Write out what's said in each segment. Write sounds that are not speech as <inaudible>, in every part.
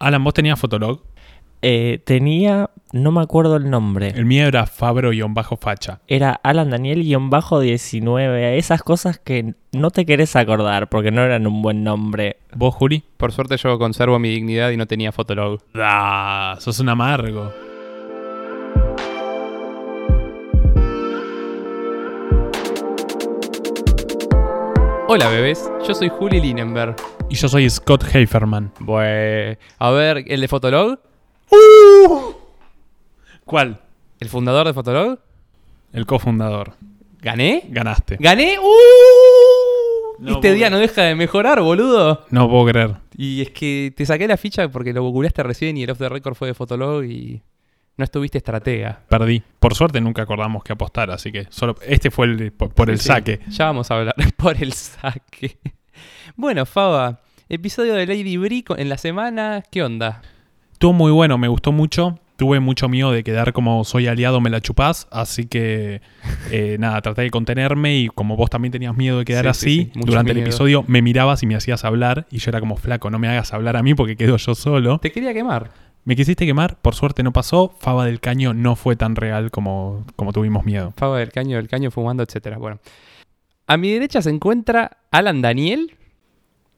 Alan, ¿vos tenías Fotolog? Eh, tenía, no me acuerdo el nombre. El mío era Fabro-Facha. Era Alan Daniel-19. Esas cosas que no te querés acordar porque no eran un buen nombre. ¿Vos, Juli? Por suerte yo conservo mi dignidad y no tenía Fotolog. Ah, sos un amargo. Hola bebés, yo soy Juli Linenberg. Y yo soy Scott Heiferman. Bueno, a ver, ¿el de Fotolog? ¿Cuál? ¿El fundador de Fotolog? El cofundador. ¿Gané? Ganaste. ¿Gané? ¡Uh! No, este día no deja de mejorar, boludo. No puedo creer. Y es que te saqué la ficha porque lo googleaste recién y el off the record fue de Fotolog y no estuviste estratega. Perdí. Por suerte nunca acordamos que apostar, así que solo este fue el por, por el sí, saque. Ya vamos a hablar <laughs> por el saque. Bueno, Faba, episodio de Lady Brie en la semana, ¿qué onda? Estuvo muy bueno, me gustó mucho. Tuve mucho miedo de quedar como soy aliado, me la chupás. Así que, <laughs> eh, nada, traté de contenerme. Y como vos también tenías miedo de quedar Sí, así, sí, sí, mucho durante el episodio me mirabas y me hacías hablar. Y yo era como flaco, no me hagas hablar a mí porque quedo yo solo. Te quería quemar. Me quisiste quemar, por suerte no pasó. Faba del caño no fue tan real como, como tuvimos miedo. Faba del caño, del caño fumando, etcétera. Bueno. A mi derecha se encuentra Alan Daniel,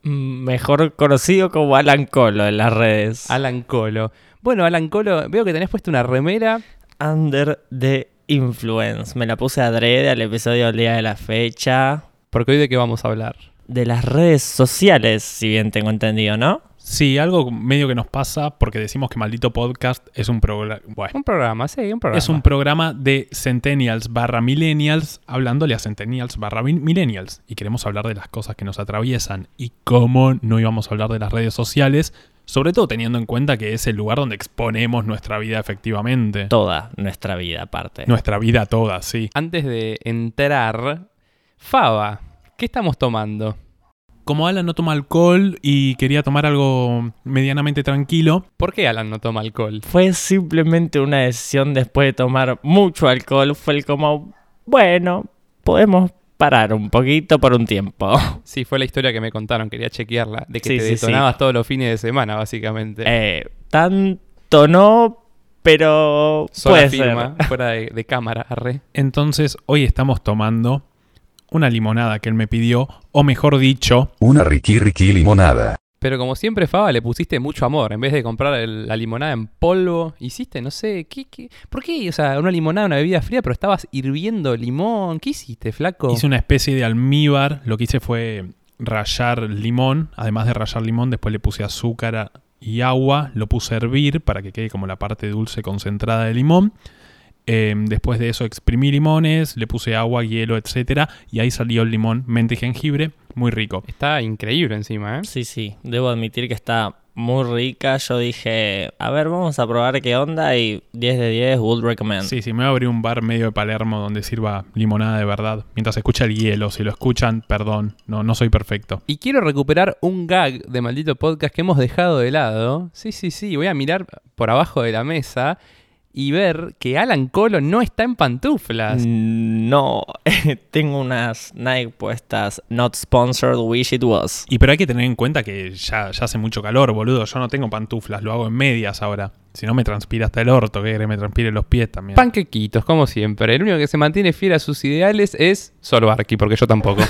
Mm, Mejor conocido como Alan Colo en las redes. Alan Colo. Bueno, Alan Colo, veo que tenés puesta una remera. Under the Influence. Me la puse adrede al episodio del día de la fecha. Porque hoy de qué vamos a hablar. De las redes sociales, si bien tengo entendido, ¿no? Sí, algo medio que nos pasa porque decimos que Maldito Podcast es un programa. Bueno, Un programa, sí, un programa. es un programa de Centennials barra Millennials, hablándole a Centennials barra mi- Millennials. Y queremos hablar de las cosas que nos atraviesan y cómo no íbamos a hablar de las redes sociales, sobre todo teniendo en cuenta que es el lugar donde exponemos nuestra vida efectivamente. Toda nuestra vida, aparte. Nuestra vida toda, sí. Antes de entrar, Faba, ¿qué estamos tomando? Como Alan no toma alcohol y quería tomar algo medianamente tranquilo, ¿Por qué Alan no toma alcohol? Fue simplemente una decisión después de tomar mucho alcohol. Fue el como, bueno, podemos parar un poquito por un tiempo. <laughs> Sí, fue la historia que me contaron, quería chequearla. De que Sí, te sí, detonabas todos los fines de semana, básicamente. Eh, tanto no, pero Sola puede firma, ser. fuera de, de cámara, arre. entonces hoy estamos tomando una limonada que él me pidió, o mejor dicho, Una Ricky Ricky limonada. Pero como siempre, Faba, le pusiste mucho amor. En vez de comprar el- la limonada en polvo, hiciste, no sé, ¿qué, qué? ¿Por qué? O sea, una limonada, una bebida fría, pero estabas hirviendo limón. ¿Qué hiciste, flaco? Hice una especie de almíbar. Lo que hice fue rallar limón. Además de rallar limón, después le puse azúcar y agua. Lo puse a hervir para que quede como la parte dulce concentrada de limón. Eh, después de eso exprimí limones, le puse agua, hielo, etcétera Y ahí salió el limón, menta y jengibre. Muy rico. Está increíble encima, ¿eh? Sí, sí, debo admitir que está muy rica. Yo dije, a ver, vamos a probar qué onda y 10 de 10, would recommend. Sí, sí, me voy a abrir un bar medio de Palermo donde sirva limonada de verdad. Mientras se escucha el hielo. Si lo escuchan, perdón. No, no soy perfecto. Y quiero recuperar un gag de maldito podcast que hemos dejado de lado. Sí, sí, sí. Voy a mirar por abajo de la mesa y ver que Alan Colo no está en pantuflas. No, <laughs> tengo unas Nike puestas, not sponsored, wish it was. Y pero hay que tener en cuenta que ya, ya hace mucho calor, boludo. Yo no tengo pantuflas, lo hago en medias ahora. Si no me transpira hasta el orto, que me transpire los pies también. Panquequitos, como siempre. El único que se mantiene fiel a sus ideales es Solvarki, porque yo tampoco.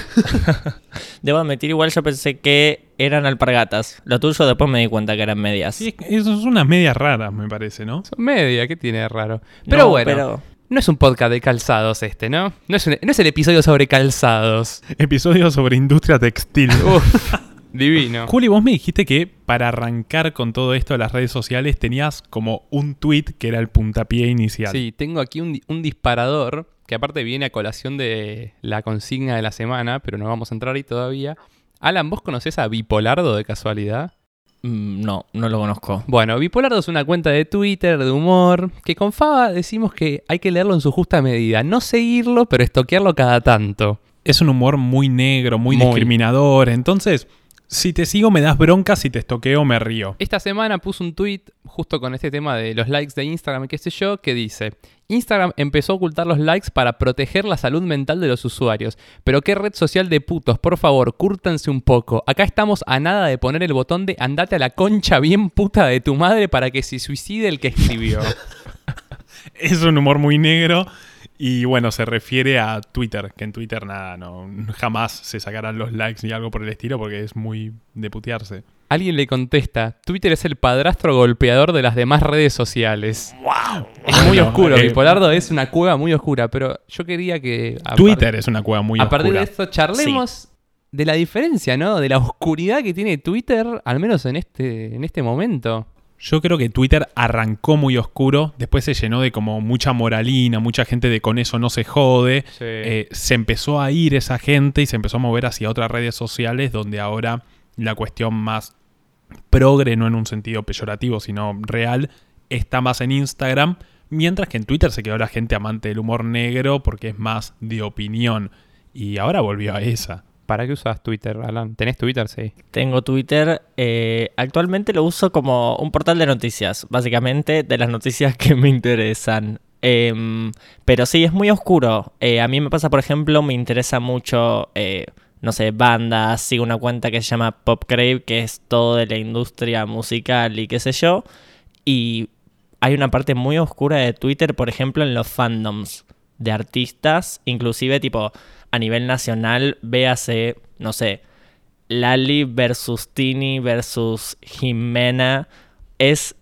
<laughs> Debo admitir, igual yo pensé que eran alpargatas. Lo tuyo después me di cuenta que eran medias. Sí, es que eso es unas medias raras, me parece, ¿no? Son media, ¿qué tiene de raro? Pero No, bueno, pero- no es un podcast de calzados este, ¿no? No es, un- no es el episodio sobre calzados. Episodio sobre industria textil. Uf, <laughs> divino. Juli, vos me dijiste que para arrancar con todo esto de las redes sociales tenías como un tweet que era el puntapié inicial. Sí, tengo aquí un, di- un disparador que aparte viene a colación de la consigna de la semana, pero no vamos a entrar ahí todavía. Alan, ¿vos conocés a Bipolardo de casualidad? Mm, No, no lo conozco. Bueno, Bipolardo es una cuenta de Twitter, de humor, que con Faba decimos que hay que leerlo en su justa medida. No seguirlo, pero estoquearlo cada tanto. Es un humor muy negro, muy, Muy. discriminador. Entonces, Si te sigo me das bronca, si te estoqueo me río. Esta semana puse un tweet justo con este tema de los likes de Instagram y qué sé yo, que dice, Instagram empezó a ocultar los likes para proteger la salud mental de los usuarios. Pero qué red social de putos, por favor, cúrtanse un poco. Acá estamos a nada de poner el botón de andate a la concha bien puta de tu madre para que se suicide el que escribió. <laughs> Es un humor muy negro y bueno, se refiere a Twitter, que en Twitter nada, no, jamás se sacarán los likes ni algo por el estilo porque es muy de putearse. Alguien le contesta, Twitter es el padrastro golpeador de las demás redes sociales. ¡Wow! Es muy oscuro, eh, Bipolardo es una cueva muy oscura, pero yo quería que... a Twitter es una cueva muy A partir de oscura. esto charlemos de la diferencia, ¿no? De la oscuridad que tiene Twitter, al menos en este, en este momento. Yo creo que Twitter arrancó muy oscuro, después se llenó de como mucha moralina, mucha gente de con eso no se jode. Eh, se empezó a ir esa gente y se empezó a mover hacia otras redes sociales donde ahora la cuestión más progre, no en un sentido peyorativo, sino real, está más en Instagram, mientras que en Twitter se quedó la gente amante del humor negro porque es más de opinión. Y ahora volvió a esa. ¿Para qué usas Twitter, Alan? ¿Tenés Twitter? Sí. Tengo Twitter. eh, actualmente lo uso como un portal de noticias, básicamente de las noticias que me interesan. Em, pero sí, es muy oscuro. Eh, a mí me pasa, por ejemplo, me interesa mucho, eh, no sé, bandas. Sigo una cuenta que se llama Popcrave, que es todo de la industria musical y qué sé yo. Y hay una parte muy oscura de Twitter, por ejemplo, en los fandoms de artistas, inclusive tipo a nivel nacional, véase, no sé, Lali versus Tini versus Jimena. Es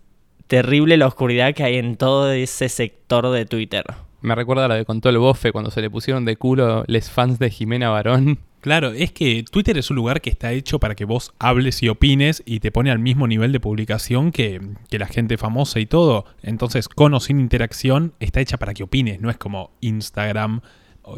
terrible la oscuridad que hay en todo ese sector de Twitter. Me recuerda a lo que contó el bofe cuando se le pusieron de culo les fans de Jimena Barón. Claro, es que Twitter es un lugar que está hecho para que vos hables y opines y te pone al mismo nivel de publicación que, que la gente famosa y todo. Entonces, con o sin interacción, está hecha para que opines. No es como Instagram,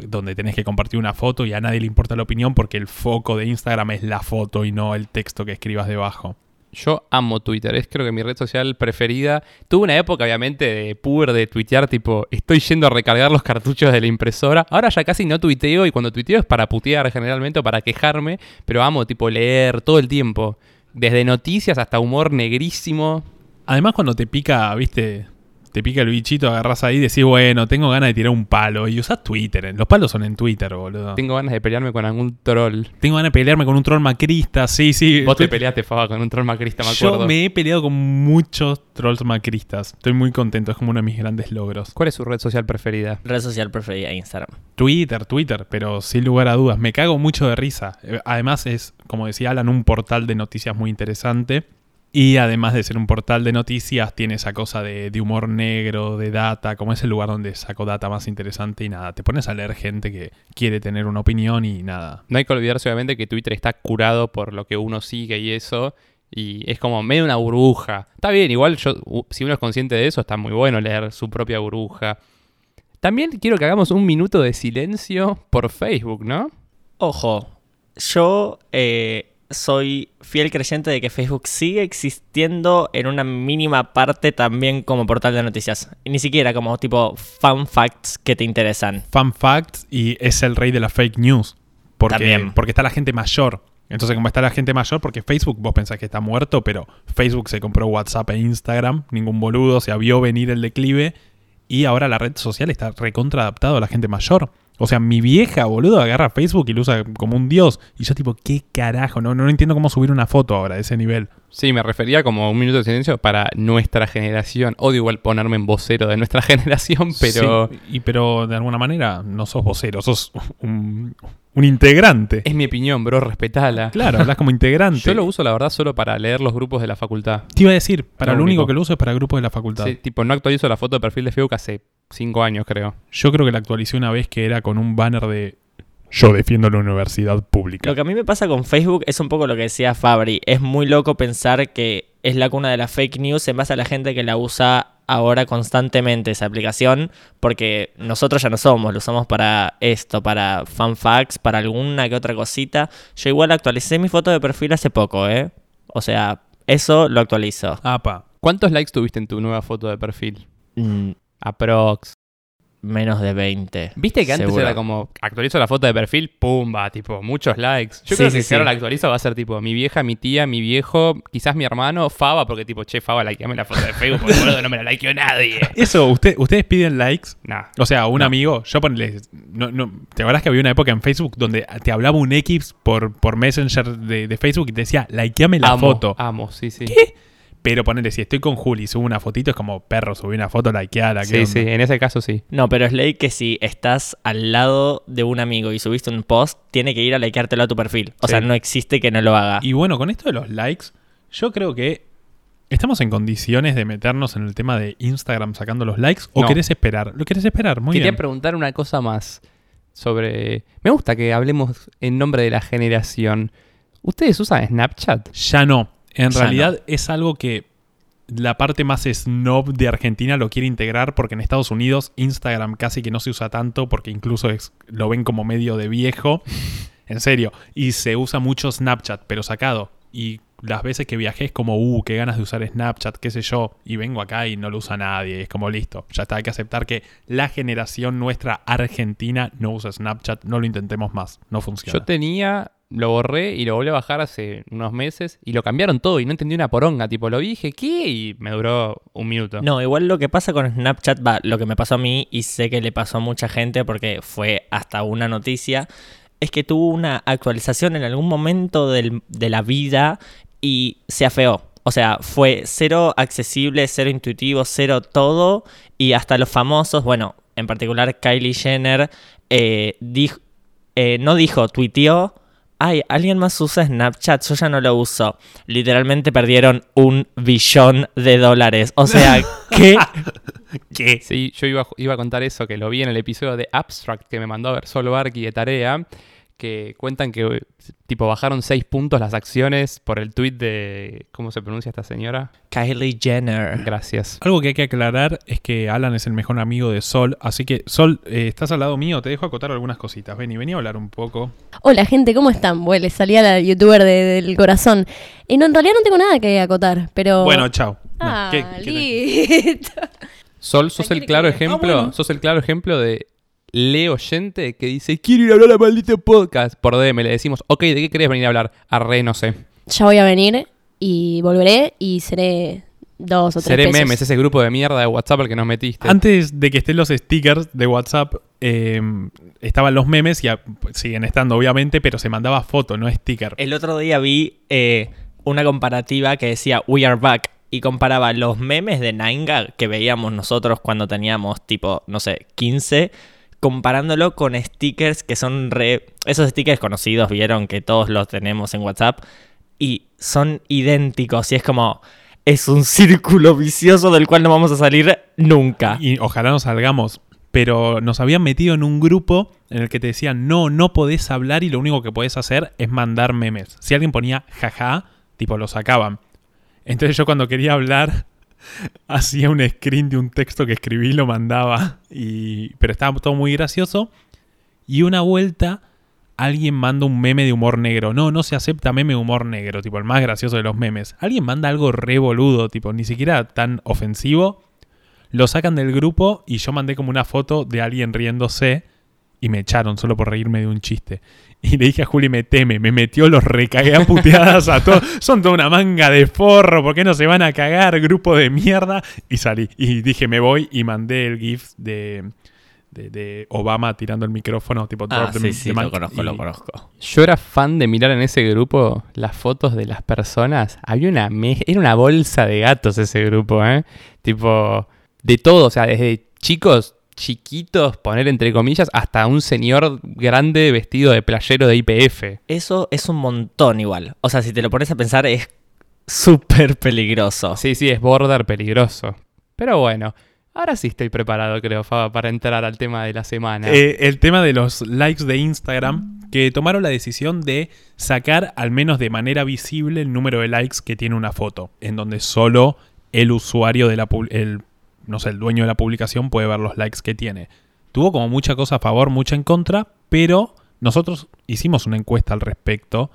donde tenés que compartir una foto y a nadie le importa la opinión porque el foco de Instagram es la foto y no el texto que escribas debajo. Yo amo Twitter, es creo que mi red social preferida. Tuve una época, obviamente, de puber de tuitear, tipo, estoy yendo a recargar los cartuchos de la impresora. Ahora ya casi no tuiteo y cuando tuiteo es para putear generalmente o para quejarme, pero amo, tipo, leer todo el tiempo. Desde noticias hasta humor negrísimo. Además, cuando te pica, viste, te pica el bichito, agarras ahí y decís, bueno, tengo ganas de tirar un palo. Y usás Twitter. Los palos son en Twitter, boludo. Tengo ganas de pelearme con algún troll. Tengo ganas de pelearme con un troll macrista, sí, sí. Vos te peleaste, Faba, con un troll macrista, me acuerdo. Yo me he peleado con muchos trolls macristas. Estoy muy contento, es como uno de mis grandes logros. ¿Cuál es su red social preferida? Red social preferida, Instagram. Twitter, Twitter, pero sin lugar a dudas, me cago mucho de risa. Eh, Además es, como decía Alan, un portal de noticias muy interesante. Y además de ser un portal de noticias, tiene esa cosa de, de humor negro, de data, como es el lugar donde saco data más interesante y nada, te pones a leer gente que quiere tener una opinión y nada. No hay que olvidarse, obviamente, que Twitter está curado por lo que uno sigue y eso. Y es como medio una burbuja. Está bien, igual yo, si uno es consciente de eso, está muy bueno leer su propia burbuja. También quiero que hagamos un minuto de silencio por Facebook, ¿no? Ojo, yo eh, soy fiel creyente de que Facebook sigue existiendo en una mínima parte también como portal de noticias. Y ni siquiera como tipo fun facts que te interesan. Fun facts y es el rey de la fake news. Porque, También. porque está la gente mayor. Entonces, como está la gente mayor, porque Facebook, vos pensás que está muerto, pero Facebook se compró WhatsApp e Instagram, ningún boludo, se vio venir el declive, y ahora la red social está recontra adaptado a la gente mayor. O sea, mi vieja, boludo, agarra Facebook y lo usa como un dios. Y yo tipo, ¿qué carajo? No, no entiendo cómo subir una foto ahora de ese nivel. Sí, me refería como un minuto de silencio para nuestra generación. Odio igual ponerme en vocero de nuestra <laughs> generación, pero Sí, y pero de alguna manera no sos vocero, sos un, un integrante. es mi opinión, bro, respetala. Claro, hablas como <laughs> integrante. Yo lo uso, la verdad, solo para leer los grupos de la facultad. Te iba a decir, para Lo lo único único. que lo uso es para grupos de la facultad. Sí, tipo, no actualizo la foto de perfil de Facebook hace cinco años, creo. Yo creo que la actualicé una vez que era con un banner de Yo defiendo la universidad pública. Lo que a mí me pasa con Facebook es un poco lo que decía Fabri. Es muy loco pensar que es la cuna de la fake news en base a la gente que la usa ahora constantemente esa aplicación, porque nosotros ya no somos, lo usamos para esto, para fun facts, para alguna que otra cosita. Yo igual actualicé mi foto de perfil hace poco, ¿eh? O sea, eso lo actualizo. Apa. ¿Cuántos likes tuviste en tu nueva foto de perfil? Mm, Aprox. menos de 20. Viste que antes seguro. era como actualizo la foto de perfil, pumba, tipo, muchos likes. Yo Sí, creo sí, que si ahora la actualizo va a ser tipo mi vieja, mi tía, mi viejo, quizás mi hermano, Faba, porque tipo, che, Faba, likeame la foto de Facebook, porque boludo, no me la likeó nadie. <laughs> Eso, usted, ustedes piden likes. Nah. O sea, un No. amigo, yo ponle. No, no, ¿Te acuerdas que había una época en Facebook donde te hablaba un X por, por Messenger de, de Facebook y te decía, likeame la amo, foto? Amo, sí, sí. Pero ponele, si estoy con Juli y subo una fotito, es como perro, subí una foto, likeala. ¿qué Sí, onda? sí, en ese caso sí. No, pero es ley que si estás al lado de un amigo y subiste un post, tiene que ir a likeártelo a tu perfil. O Sí. sea, no existe que no lo haga. Y bueno, con esto de los likes, yo creo que estamos en condiciones de meternos en el tema de Instagram sacando los likes o No. querés esperar. ¿Lo querés esperar? Muy Quería bien. preguntar una cosa más sobre... Me gusta que hablemos en nombre de la generación. ¿Ustedes usan Snapchat? Ya no. En realidad es algo que la parte más snob de Argentina lo quiere integrar porque en Estados Unidos Instagram casi que no se usa tanto porque incluso es, lo ven como medio de viejo. <laughs> En serio. Y se usa mucho Snapchat, pero sacado. Y las veces que viajé es como, uh, qué ganas de usar Snapchat, qué sé yo. Y vengo acá y no lo usa nadie. Es como listo. Ya está, hay que aceptar que la generación nuestra argentina no usa Snapchat. No lo intentemos más. No funciona. Yo tenía, lo borré y lo volví a bajar hace unos meses y lo cambiaron todo y no entendí una poronga. Tipo, lo dije, ¿qué? Y me duró un minuto. No, igual lo que pasa con Snapchat, lo que me pasó a mí y sé que le pasó a mucha gente porque fue hasta una noticia, es que tuvo una actualización en algún momento del- de la vida y se afeó. O sea, fue cero accesible, cero intuitivo, cero todo. Y hasta los famosos, bueno, en particular Kylie Jenner, eh, dijo, eh, no dijo, tuiteó. Ay, alguien más usa Snapchat, yo ya no lo uso. Literalmente perdieron un billón de dólares. O sea, <laughs> ¿qué? ¿Qué? Sí, yo iba, iba a contar eso, que lo vi en el episodio de Abstract que me mandó a ver Sol Barky de tarea, que cuentan que tipo bajaron 6 puntos las acciones por el tweet de... ¿Cómo se pronuncia esta señora? Kylie Jenner. Gracias. Algo que hay que aclarar es que Alan es el mejor amigo de Sol, así que Sol, eh, estás al lado mío, te dejo acotar algunas cositas. Ven y vení a hablar un poco. Hola gente, ¿cómo están? Bueno, les salía la youtuber de- del corazón. Y no, en realidad no tengo nada que acotar, pero... Bueno, chao. No, Ah, ¿qué- qué- listo. Sol, sos el claro ejemplo, Ah, bueno. sos el claro ejemplo de Leo oyente que dice, quiero ir a hablar a maldito podcast. Por DM le decimos, ok, ¿de qué querés venir a hablar? Arre, no sé. Ya voy a venir y volveré y seré dos o tres Seré pesos. memes, ese grupo de mierda de WhatsApp al que nos metiste. Antes de que estén los stickers de WhatsApp, eh, estaban los memes y a- siguen estando obviamente, pero se mandaba foto, no sticker. El otro día vi eh, una comparativa que decía We are back y comparaba los memes de Nainga que veíamos nosotros cuando teníamos tipo, no sé, 15, comparándolo con stickers que son re... Esos stickers conocidos, vieron que todos los tenemos en WhatsApp y son idénticos y es como... Es un <laughs> círculo vicioso del cual no vamos a salir nunca. Y ojalá nos salgamos. Pero nos habían metido en un grupo en el que te decían, no, no podés hablar y lo único que podés hacer es mandar memes. Si alguien ponía jaja, tipo lo sacaban. Entonces yo cuando quería hablar, <laughs> hacía un screen de un texto que escribí y lo mandaba. Y... Pero estaba todo muy gracioso. Y una vuelta, alguien manda un meme de humor negro. No, no se acepta meme de humor negro, tipo el más gracioso de los memes. Alguien manda algo re boludo, tipo ni siquiera tan ofensivo. Lo sacan del grupo y yo mandé como una foto de alguien riéndose y me echaron solo por reírme de un chiste. Y le dije a Juli, me teme, me metió, los recagué a puteadas a todos. <laughs> Son toda una manga de forro, ¿por qué no se van a cagar? Grupo de mierda. Y salí. Y dije, me voy y mandé el GIF de, de, de Obama tirando el micrófono, tipo Ah, sí, sí, lo conozco, y- lo conozco. Yo era fan de mirar en ese grupo las fotos de las personas. Había una me- era una bolsa de gatos ese grupo, ¿eh? Tipo, de todo, o sea, desde chicos chiquitos, poner entre comillas, hasta un señor grande vestido de playero de IPF. Eso es un montón igual. O sea, si te lo pones a pensar es súper peligroso. Sí, sí, es border peligroso. Pero bueno, ahora sí estoy preparado, creo, Faba, para entrar al tema de la semana. Eh, el tema de los likes de Instagram, que tomaron la decisión de sacar al menos de manera visible el número de likes que tiene una foto, en donde solo el usuario de la el no sé, el dueño de la publicación puede ver los likes que tiene. Tuvo como mucha cosa a favor, mucha en contra, pero nosotros hicimos una encuesta al respecto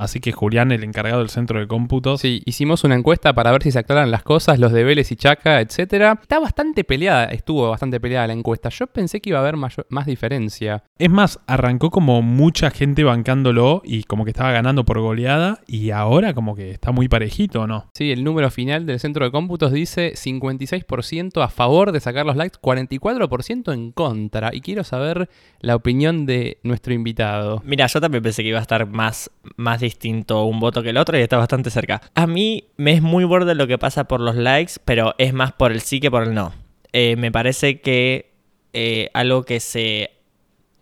Así que Julián, el encargado del centro de cómputos, Sí, hicimos una encuesta para ver si se aclaran las cosas, los de Vélez y Chaca, etcétera. Está bastante peleada, estuvo bastante peleada la encuesta. Yo pensé que iba a haber mayor- más diferencia. Es más, arrancó como mucha gente bancándolo y como que estaba ganando por goleada y ahora como que está muy parejito, ¿no? Sí, el número final del centro de cómputos dice 56% a favor de sacar los likes, 44% en contra. Y quiero saber la opinión de nuestro invitado. Mira, yo también pensé que iba a estar más, más distinto un voto que el otro y está bastante cerca. A mí me es muy borde lo que pasa por los likes, pero es más por el sí que por el no. Eh, me parece que eh, algo que se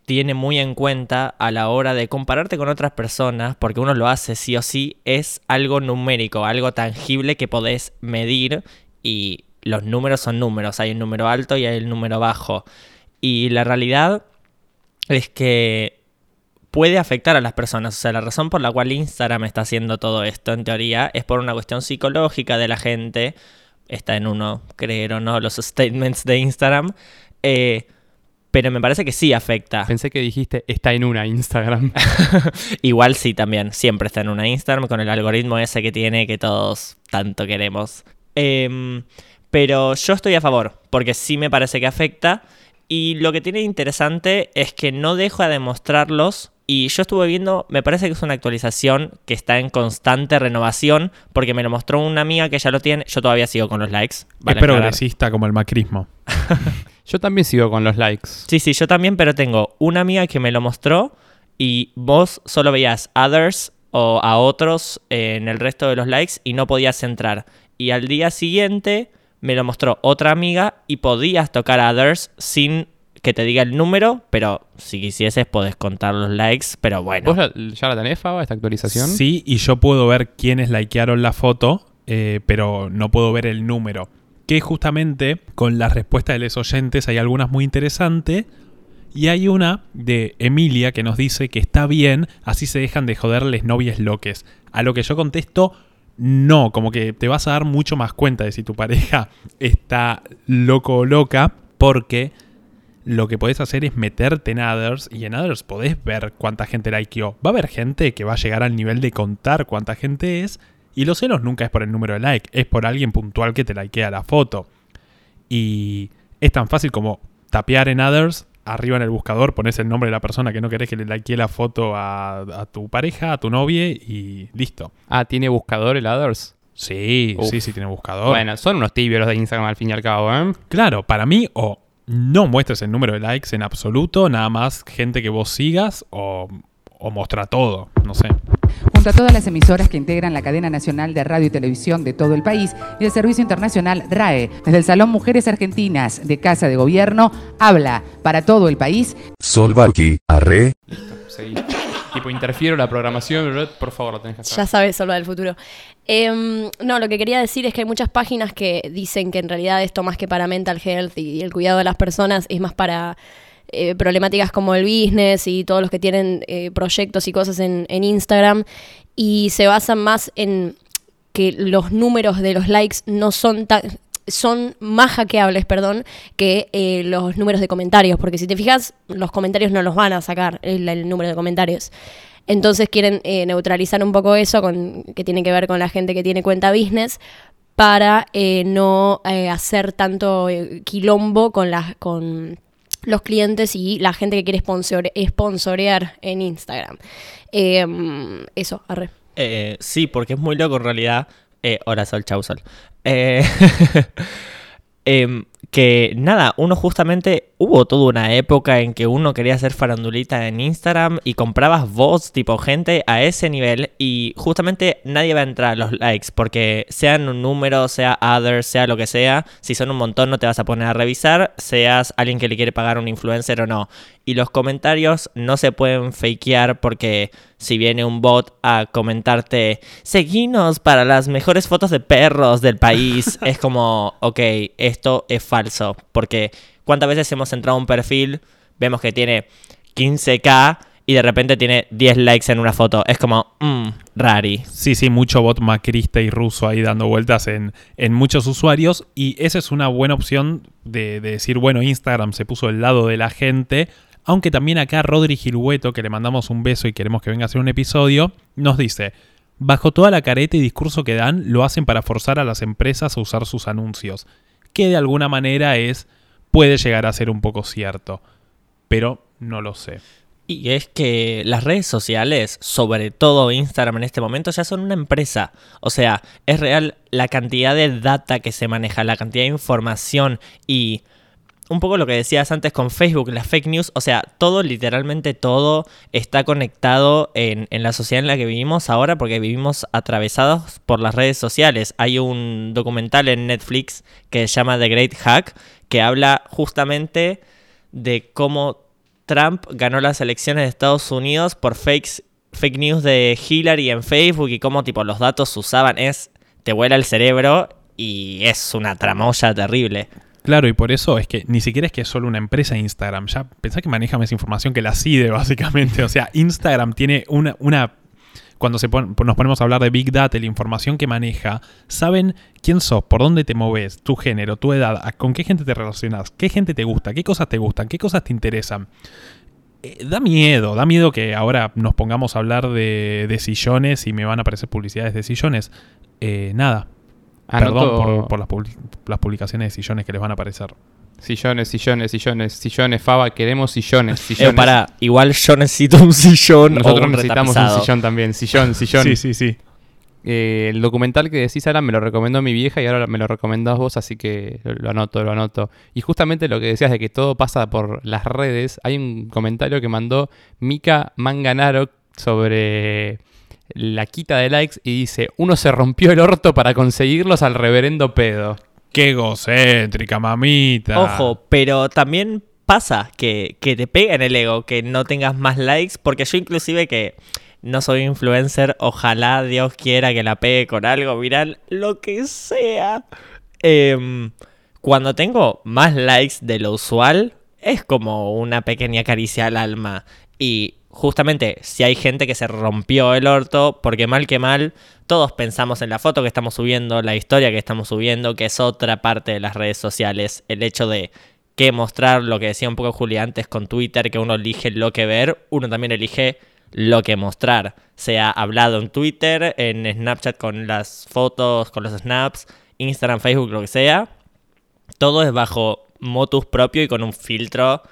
tiene muy en cuenta a la hora de compararte con otras personas, porque uno lo hace sí o sí, es algo numérico, algo tangible que podés medir y los números son números, hay un número alto y hay el número bajo. Y la realidad es que puede afectar a las personas. O sea, la razón por la cual Instagram está haciendo todo esto, en teoría, es por una cuestión psicológica de la gente. Está en uno, creer o no, los <laughs> statements de Instagram. Eh, pero me parece que sí afecta. Pensé que dijiste está en una Instagram. <laughs> Igual sí también, siempre está en una Instagram con el algoritmo ese que tiene que todos tanto queremos. Em, pero yo estoy a favor, porque sí me parece que afecta. Y lo que tiene interesante es que no deja de mostrarlos. Y yo estuve viendo, me parece que es una actualización que está en constante renovación, porque me lo mostró una amiga que ya lo tiene. Yo todavía sigo con los likes. es aclarar. progresista como el macrismo. <laughs> Yo también sigo con los likes. Sí, sí, yo también, pero tengo una amiga que me lo mostró y vos solo veías others o a otros en el resto de los likes y no podías entrar. Y al día siguiente me lo mostró otra amiga y podías tocar others sin que te diga el número, pero si quisieses podés contar los likes, pero bueno. ¿Vos ya la tenés, Faba, esta actualización? Sí, y yo puedo ver quiénes likearon la foto, eh, pero no puedo ver el número. Que justamente con la respuesta de los oyentes hay algunas muy interesantes. Y hay una de Emilia que nos dice que está bien, así se dejan de joderles novias loques. A lo que yo contesto, no, como que te vas a dar mucho más cuenta de si tu pareja está loco o loca, porque lo que podés hacer es meterte en Others y en Others podés ver cuánta gente likeó. Va a haber gente que va a llegar al nivel de contar cuánta gente es y los celos nunca es por el número de like, es por alguien puntual que te likea la foto. Y es tan fácil como tapear en Others, arriba en el buscador pones el nombre de la persona que no querés que le likee la foto a, a tu pareja, a tu novia y listo. Ah, ¿tiene buscador el Others? Sí, Uf. sí, sí tiene buscador. Bueno, son unos tibios los de Instagram al fin y al cabo, ¿eh? Claro, para mí o no muestres el número de likes en absoluto, nada más gente que vos sigas o, o mostra todo, no sé. Junto a todas las emisoras que integran la cadena nacional de radio y televisión de todo el país y el servicio internacional RAE, desde el Salón Mujeres Argentinas de Casa de Gobierno, habla para todo el país Solvaki, arre, Seguí. Tipo, interfiero la programación, por favor, lo tenés que hacer. Ya sabes, solo del futuro. Em, no, lo que quería decir es que hay muchas páginas que dicen que en realidad esto más que para mental health y el cuidado de las personas es más para eh, problemáticas como el business y todos los que tienen eh, proyectos y cosas en, en Instagram y se basan más en que los números de los likes no son tan son más hackeables, perdón, que eh, los números de comentarios, porque si te fijas, los comentarios no los van a sacar el, el número de comentarios. Entonces quieren eh, neutralizar un poco eso, con, que tiene que ver con la gente que tiene cuenta business, para eh, no eh, hacer tanto eh, quilombo con, con los clientes y la gente que quiere sponsor sponsorear en Instagram. Eh, eso, arre. Sí, porque es muy loco en realidad. Eh, hola Sol, chau Sol. Eh, <laughs> em, que nada, uno justamente hubo toda una época en que uno quería hacer farandulita en Instagram y comprabas bots tipo gente a ese nivel y justamente nadie va a entrar a los likes porque sean un número, sea other, sea lo que sea, si son un montón no te vas a poner a revisar, seas alguien que le quiere pagar un influencer o no. Y los comentarios no se pueden fakear porque si viene un bot a comentarte, seguinos para las mejores fotos de perros del país, <laughs> es como, ok, esto es falso. Porque cuántas veces hemos entrado a un perfil, vemos que tiene 15k y de repente tiene 10 likes en una foto. Es como, mmm, rari. Sí, sí, mucho bot macrista y ruso ahí dando vueltas en, en muchos usuarios. Y esa es una buena opción de, de decir, bueno, Instagram se puso del lado de la gente, Aunque también acá Rodri Girueto, que le mandamos un beso y queremos que venga a hacer un episodio, nos dice, bajo toda la careta y discurso que dan, lo hacen para forzar a las empresas a usar sus anuncios, que de alguna manera es, puede llegar a ser un poco cierto, pero no lo sé. Y es que las redes sociales, sobre todo Instagram en este momento, ya son una empresa. O sea, es real la cantidad de data que se maneja, la cantidad de información y un poco lo que decías antes con Facebook, las fake news, o sea, todo, literalmente todo está conectado en, en, la sociedad en la que vivimos ahora porque vivimos atravesados por las redes sociales. Hay un documental en Netflix que se llama The Great Hack que habla justamente de cómo Trump ganó las elecciones de Estados Unidos por fakes, fake news de Hillary en Facebook y cómo tipo los datos usaban. Es, te vuela el cerebro y es una tramoya terrible. Claro, y por eso es que ni siquiera es que es solo una empresa Instagram. Ya pensá que maneja más información que la CIDE, <laughs> básicamente. O sea, Instagram tiene una. una cuando se nos ponemos a hablar de Big Data, la información que maneja, saben quién sos, por dónde te moves, tu género, tu edad, con qué gente te relacionas, qué gente te gusta, qué cosas te gustan, qué cosas te interesan. Eh, da miedo, da miedo que ahora nos pongamos a hablar de, de sillones y me van a aparecer publicidades de sillones. Eh, nada, Anoto- Perdón por, por las, publi- las publicaciones de sillones que les van a aparecer. Sillones, sillones, sillones, sillones, Faba, queremos sillones, Eh, sillones. para, igual yo necesito un sillón. o Nosotros un necesitamos retapizado. un sillón también, sillón, sillón. Sí, sí, sí. Eh, el documental que decís, Alan, me lo recomendó mi vieja y ahora me lo recomendás vos, así que lo, lo anoto, lo anoto. Y justamente lo que decías de que todo pasa por las redes, hay un comentario que mandó Mika Manganaro sobre la quita de likes y dice, uno se rompió el orto para conseguirlos al reverendo pedo. Qué egocéntrica, mamita. Ojo, pero también pasa que, que te pega en el ego que no tengas más likes, porque yo inclusive que no soy influencer, ojalá Dios quiera que la pegue con algo viral, lo que sea. Em, cuando tengo más likes de lo usual, es como una pequeña caricia al alma. Y justamente si hay gente que se rompió el orto, porque mal que mal, todos pensamos en la foto que estamos subiendo, la historia que estamos subiendo, que es otra parte de las redes sociales. El hecho de que mostrar lo que decía un poco Juli antes con Twitter, que uno elige lo que ver, uno también elige lo que mostrar. Sea hablado en Twitter, en Snapchat con las fotos, con los snaps, Instagram, Facebook, lo que sea. Todo es bajo motus propio y con un filtro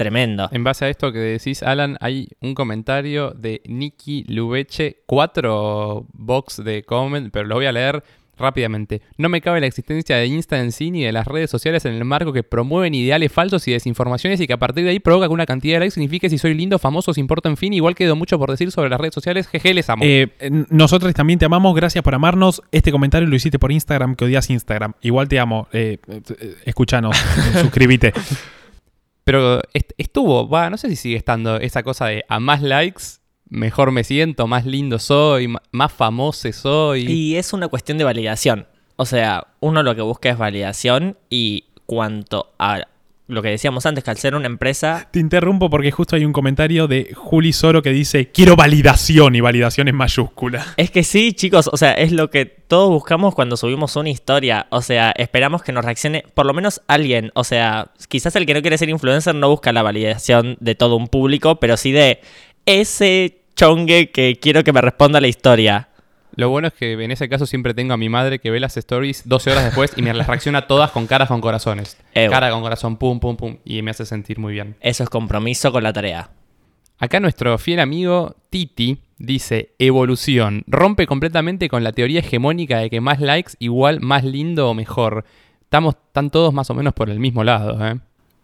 tremendo. En base a esto que decís, Alan, hay un comentario de Nikki Lubeche, cuatro box de comment, pero lo voy a leer rápidamente. No me cabe la existencia de Insta en sí ni de las redes sociales en el marco que promueven ideales falsos y desinformaciones y que a partir de ahí provoca que una cantidad de likes signifique si soy lindo, famoso, si importa en fin. Igual quedó mucho por decir sobre las redes sociales. Jeje, les amo. Eh, nosotros también te amamos, gracias por amarnos. Este comentario lo hiciste por Instagram, que odias Instagram. Igual te amo. Eh, eh, escuchanos, <laughs> suscríbete. Pero est- estuvo, va, no sé si sigue estando esa cosa de a más likes, mejor me siento, más lindo soy, más famoso soy. Y es una cuestión de validación. O sea, uno lo que busca es validación y cuanto a lo que decíamos antes, que al ser una empresa, Te interrumpo porque justo hay un comentario de Juli Soro que dice: Quiero validación y validación en mayúscula. Es que sí, chicos, o sea, es lo que todos buscamos cuando subimos una historia. O sea, esperamos que nos reaccione por lo menos alguien. O sea, quizás el que no quiere ser influencer no busca la validación de todo un público, pero sí de ese chongue que quiero que me responda la historia. Lo bueno es que en ese caso siempre tengo a mi madre que ve las stories 12 horas después y me las reacciona todas con caras con corazones. Ew. Cara con corazón, pum, pum, pum. Y me hace sentir muy bien. Eso es compromiso con la tarea. Acá nuestro fiel amigo Titi dice, evolución, rompe completamente con la teoría hegemónica de que más likes igual más lindo o mejor. Estamos tan todos más o menos por el mismo lado, ¿eh?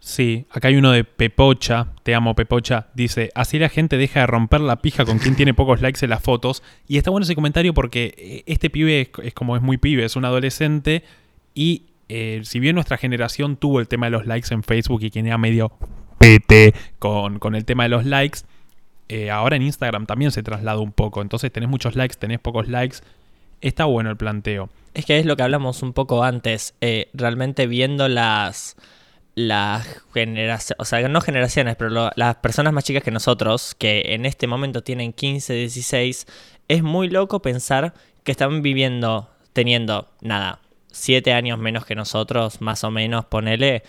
Sí, acá hay uno de Pepocha, te amo Pepocha, dice, así la gente deja de romper la pija con quien tiene pocos likes en las fotos. Y está bueno ese comentario porque eh, este pibe es, como es muy pibe, es un adolescente y eh, si bien nuestra generación tuvo el tema de los likes en Facebook y quien era medio pete con, con el tema de los likes, eh, ahora en Instagram también se traslada un poco. Entonces tenés muchos likes, tenés pocos likes. Está bueno el planteo. Es que es lo que hablamos un poco antes, realmente viendo las, las generaciones, o sea, no generaciones, pero las personas más chicas que nosotros, que en este momento tienen 15, 16, es muy loco pensar que están viviendo, teniendo, nada, 7 años menos que nosotros, más o menos, ponele,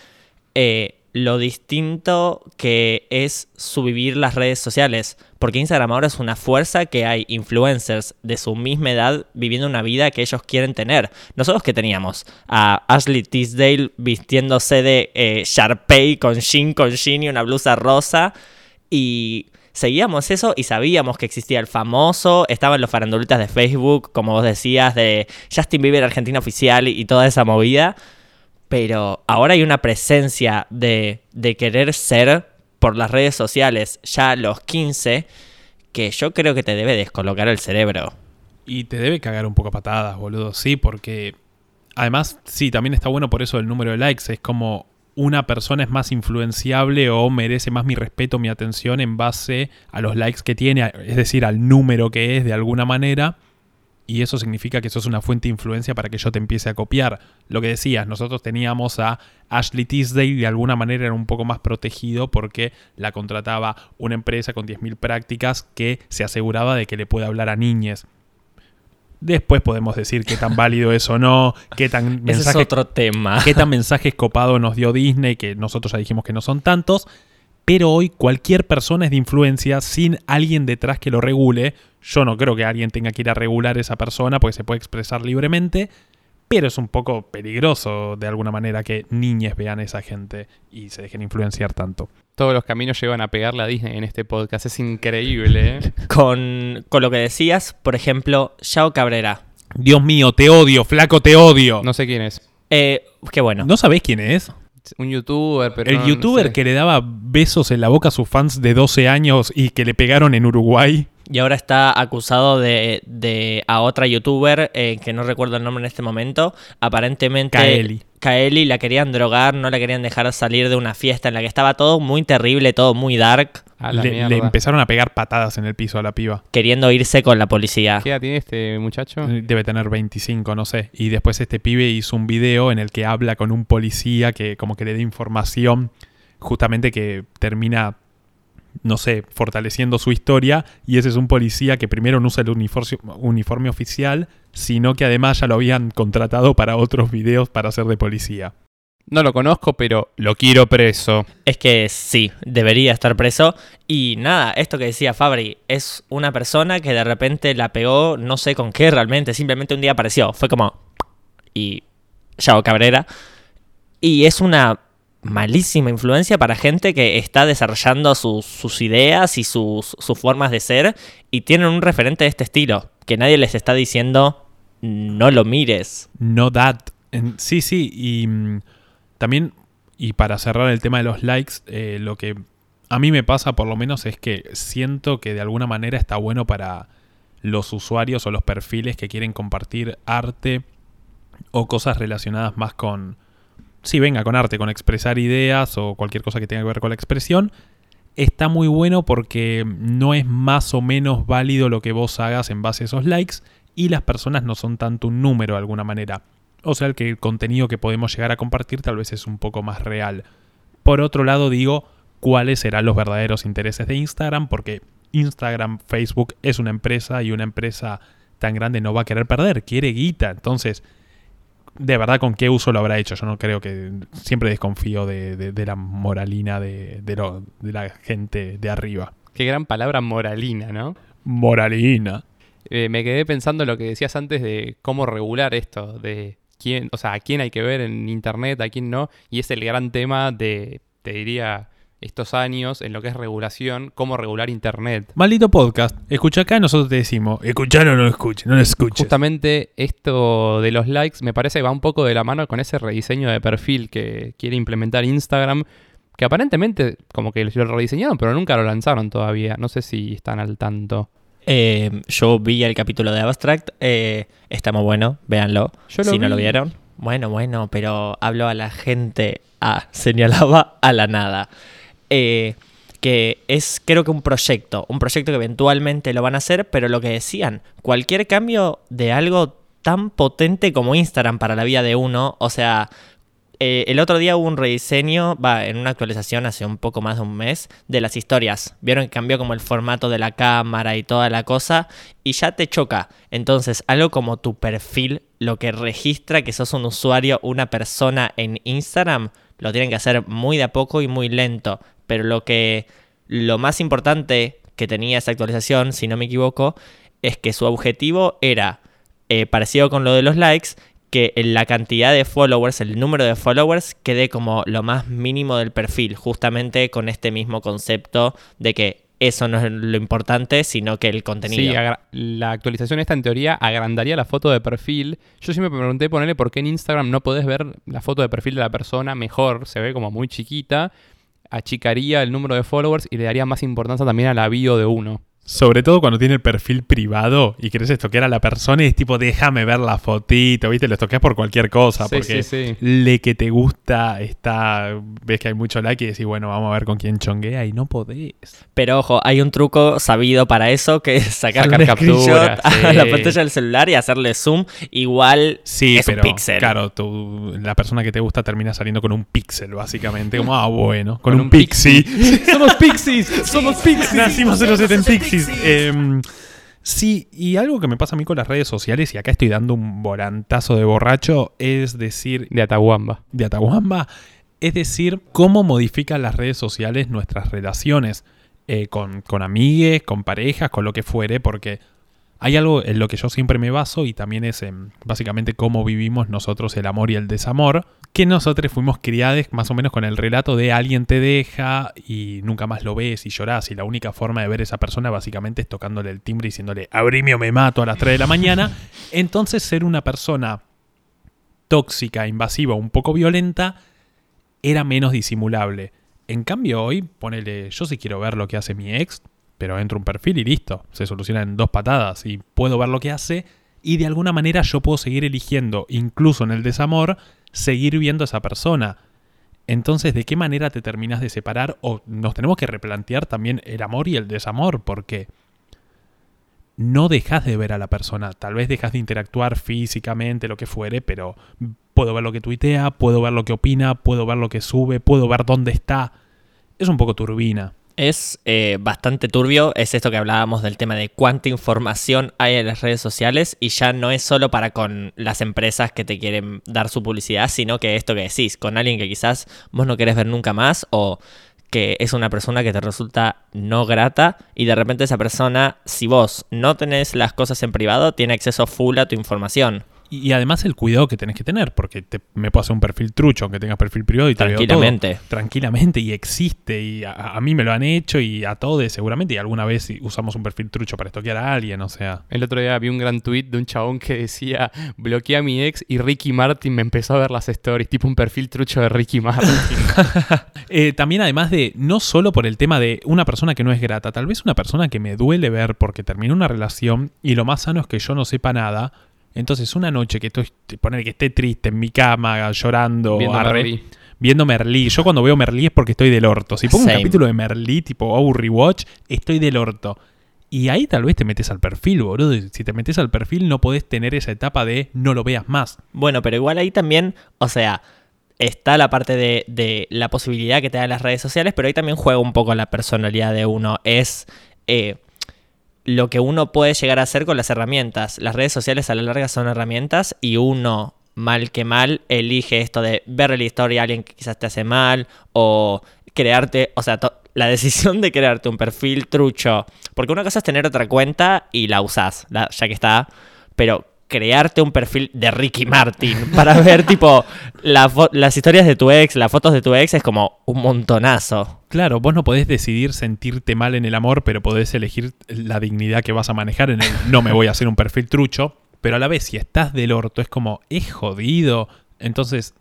eh, lo distinto que es subvivir las redes sociales. Porque Instagram ahora es una fuerza que hay influencers de su misma edad viviendo una vida que ellos quieren tener. Nosotros que teníamos a Ashley Tisdale vistiéndose de eh, Sharpay con jean con jean y una blusa rosa y seguíamos eso y sabíamos que existía el famoso, estaban los farandulitas de Facebook, como vos decías, de Justin Bieber Argentina Oficial y, y toda esa movida. Pero ahora hay una presencia de, querer ser por las redes sociales ya a los 15 que yo creo que te debe descolocar el cerebro. Y te debe cagar un poco a patadas, boludo. Sí, porque además, sí, también está bueno por eso el número de likes. Es como una persona es más influenciable o merece más mi respeto, mi atención en base a los likes que tiene, es decir, al número que es de alguna manera. Y eso significa que eso es una fuente de influencia para que yo te empiece a copiar. Lo que decías, nosotros teníamos a Ashley Tisdale y de alguna manera era un poco más protegido porque la contrataba una empresa con 10.000 prácticas que se aseguraba de que le puede hablar a niñes. Después podemos decir qué tan válido es o no, qué tan <laughs> Ese es otro tema. qué tan mensajes copados nos dio Disney, que nosotros ya dijimos que no son tantos. Pero hoy cualquier persona es de influencia sin alguien detrás que lo regule. Yo no creo que alguien tenga que ir a regular a esa persona porque se puede expresar libremente. Pero es un poco peligroso de alguna manera que niñes vean a esa gente y se dejen influenciar tanto. Todos los caminos llevan a pegarle a Disney en este podcast. Es increíble, ¿eh? <laughs> Con, con lo que decías, por ejemplo, Yao Cabrera. Dios mío, te odio, flaco, te odio. No sé quién es. Eh, qué bueno. ¿No sabés quién es? Un youtuber, pero. El no- no youtuber sé. que le daba besos en la boca a sus fans de 12 años y que le pegaron en Uruguay. Y ahora está acusado de, de a otra youtuber, eh, que no recuerdo el nombre en este momento. Aparentemente. Kaeli. Kaeli la querían drogar, no la querían dejar salir de una fiesta en la que estaba todo muy terrible, todo muy dark, Le, le empezaron a pegar patadas en el piso a la piba. queriendo irse con la policía. ¿Qué edad tiene este muchacho? Debe tener 25, no sé. Y después este pibe hizo un video en el que habla con un policía que como que le da información justamente que termina, no sé, fortaleciendo su historia. Y ese es un policía que primero no usa el uniforme, uniforme oficial, sino que además ya lo habían contratado para otros videos para ser de policía. No lo conozco, pero lo quiero preso. Es que sí, debería estar preso. Y nada, esto que decía Fabri, es una persona que de repente la pegó, no sé con qué realmente, simplemente un día apareció. Fue como. Y. Yao Cabrera. Y es una malísima influencia para gente que está desarrollando sus, ideas y sus, formas de ser y tienen un referente de este estilo, que nadie les está diciendo no lo mires. No that. Sí, sí. Y mm, también, y para cerrar el tema de los likes, eh, lo que a mí me pasa por lo menos es que siento que de alguna manera está bueno para los usuarios o los perfiles que quieren compartir arte o cosas relacionadas más con... Sí, venga, con arte, con expresar ideas o cualquier cosa que tenga que ver con la expresión. Está muy bueno porque no es más o menos válido lo que vos hagas en base a esos likes y las personas no son tanto un número de alguna manera. O sea, que el contenido que podemos llegar a compartir tal vez es un poco más real. Por otro lado, digo, cuáles serán los verdaderos intereses de Instagram, porque Instagram, Facebook es una empresa y una empresa tan grande no va a querer perder, quiere guita. Entonces, de verdad, ¿con qué uso lo habrá hecho? Yo no creo que. Siempre desconfío de, de- de la moralina de, de lo- de la gente de arriba. Qué gran palabra moralina, ¿no? Moralina. Eh, me quedé pensando lo que decías antes de cómo regular esto, de quién, o sea, a quién hay que ver en internet, a quién no, y es el gran tema de, te diría, estos años en lo que es regulación, cómo regular internet. Maldito podcast. Escucha acá, nosotros te decimos. Escuchar o no escuches, no lo escuches. Justamente esto de los likes me parece que va un poco de la mano con ese rediseño de perfil que quiere implementar Instagram, que aparentemente como que lo rediseñaron, pero nunca lo lanzaron todavía. No sé si están al tanto. Eh, yo vi el capítulo de Abstract, eh, está muy bueno, véanlo. Yo lo si no lo vieron. Bueno, bueno, pero hablo a la gente. Ah, señalaba a la nada. Eh, que es creo que un proyecto, un proyecto que eventualmente lo van a hacer, pero lo que decían, cualquier cambio de algo tan potente como Instagram para la vida de uno, o sea, eh, el otro día hubo un rediseño, va, en una actualización hace un poco más de un mes, de las historias. Vieron que cambió como el formato de la cámara y toda la cosa, y ya te choca. Entonces, algo como tu perfil, lo que registra que sos un usuario, una persona en Instagram, lo tienen que hacer muy de a poco y muy lento. Pero lo que lo más importante que tenía esa actualización, si no me equivoco, es que su objetivo era eh, parecido con lo de los likes, que la cantidad de followers, el número de followers, quede como lo más mínimo del perfil, justamente con este mismo concepto de que eso no es lo importante, sino que el contenido. Sí, la actualización esta en teoría agrandaría la foto de perfil. Yo siempre me pregunté ponerle por qué en Instagram no podés ver la foto de perfil de la persona mejor, se ve como muy chiquita, achicaría el número de followers y le daría más importancia también a la bio de uno. Sobre todo cuando tiene el perfil privado y querés estoquear a la persona y es tipo, déjame ver la fotito, ¿viste? Lo estoqueas por cualquier cosa, Sí, porque sí, sí. le que te gusta está, ves que hay mucho like y decís, bueno, vamos a ver con quién chonguea y no podés. Pero ojo, hay un truco sabido para eso, que es sacar, Sacar <laughs> a sí. la pantalla del celular y hacerle zoom. Igual Sí, es pero un píxel. claro, tú- la persona que te gusta termina saliendo con un píxel, básicamente. Como, ah, bueno, con, Con un, un pixie. <laughs> ¡Somos pixies! ¡Somos pixies! Nacimos en los 70 pixies. Em, sí, y algo que me pasa a mí con las redes sociales, y acá estoy dando un volantazo de borracho, es decir, De Atahuamba. de Atahuamba, es decir, cómo modifican las redes sociales nuestras relaciones eh, con, con amigues, con parejas, con lo que fuere, porque hay algo en lo que yo siempre me baso y también es en básicamente cómo vivimos nosotros el amor y el desamor, que nosotros fuimos criados más o menos con el relato de alguien te deja y nunca más lo ves y llorás y la única forma de ver a esa persona básicamente es tocándole el timbre y diciéndole abrime o me mato a las 3 de la mañana. <laughs> Entonces ser una persona tóxica, invasiva, un poco violenta, era menos disimulable. En cambio, hoy, ponele, yo sí quiero ver lo que hace mi ex, pero entro un perfil y listo. Se soluciona en dos patadas y puedo ver lo que hace y de alguna manera yo puedo seguir eligiendo, incluso en el desamor, seguir viendo a esa persona. Entonces, ¿de qué manera te terminas de separar? O nos tenemos que replantear también el amor y el desamor, porque no dejas de ver a la persona. Tal vez dejas de interactuar físicamente, lo que fuere, pero puedo ver lo que tuitea, puedo ver lo que opina, puedo ver lo que sube, puedo ver dónde está. Es un poco turbina. Es eh, bastante turbio, es esto que hablábamos del tema de cuánta información hay en las redes sociales y ya no es solo para con las empresas que te quieren dar su publicidad, sino que esto que decís, con alguien que quizás vos no querés ver nunca más o que es una persona que te resulta no grata y de repente esa persona, si vos no tenés las cosas en privado, tiene acceso full a tu información. Y, y además el cuidado que tenés que tener, porque te, me puedo hacer un perfil trucho, aunque tengas perfil privado y te veo todo. Tranquilamente. Tranquilamente, y existe, y a, a mí me lo han hecho, y a todos seguramente, y alguna vez usamos un perfil trucho para estoquear a alguien, o sea... El otro día vi un gran tweet de un chabón que decía bloqueé a mi ex y Ricky Martin me empezó a ver las stories, tipo un perfil trucho de Ricky Martin. <laughs> Eh, también además de, no solo por el tema de una persona que no es grata, tal vez una persona que me duele ver porque terminó una relación y lo más sano es que yo no sepa nada. Entonces una noche que estoy, poner que esté triste en mi cama, llorando, Viendo arre- Merlí. viendo Merlí. Yo cuando veo Merlí es porque estoy del orto. Si pongo Same. un capítulo de Merlí tipo Oh Rewatch, estoy del orto. Y ahí tal vez te metes al perfil, boludo. Si te metes al perfil no podés tener esa etapa de no lo veas más. Bueno, pero igual ahí también, o sea, está la parte de, de la posibilidad que te dan las redes sociales, pero ahí también juega un poco la personalidad de uno. Es eh, lo que uno puede llegar a hacer con las herramientas. Las redes sociales a la larga son herramientas y uno, mal que mal, elige esto de ver la historia a alguien que quizás te hace mal o crearte, o sea, la decisión de crearte un perfil trucho. Porque una cosa es tener otra cuenta y la usás, ya que está, pero crearte un perfil de Ricky Martin <laughs> para ver tipo la las historias de tu ex, las fotos de tu ex es como un montonazo. Claro, vos no podés decidir sentirte mal en el amor, pero podés elegir la dignidad que vas a manejar en el no me voy a hacer un perfil trucho, pero a la vez si estás del orto es como es jodido, entonces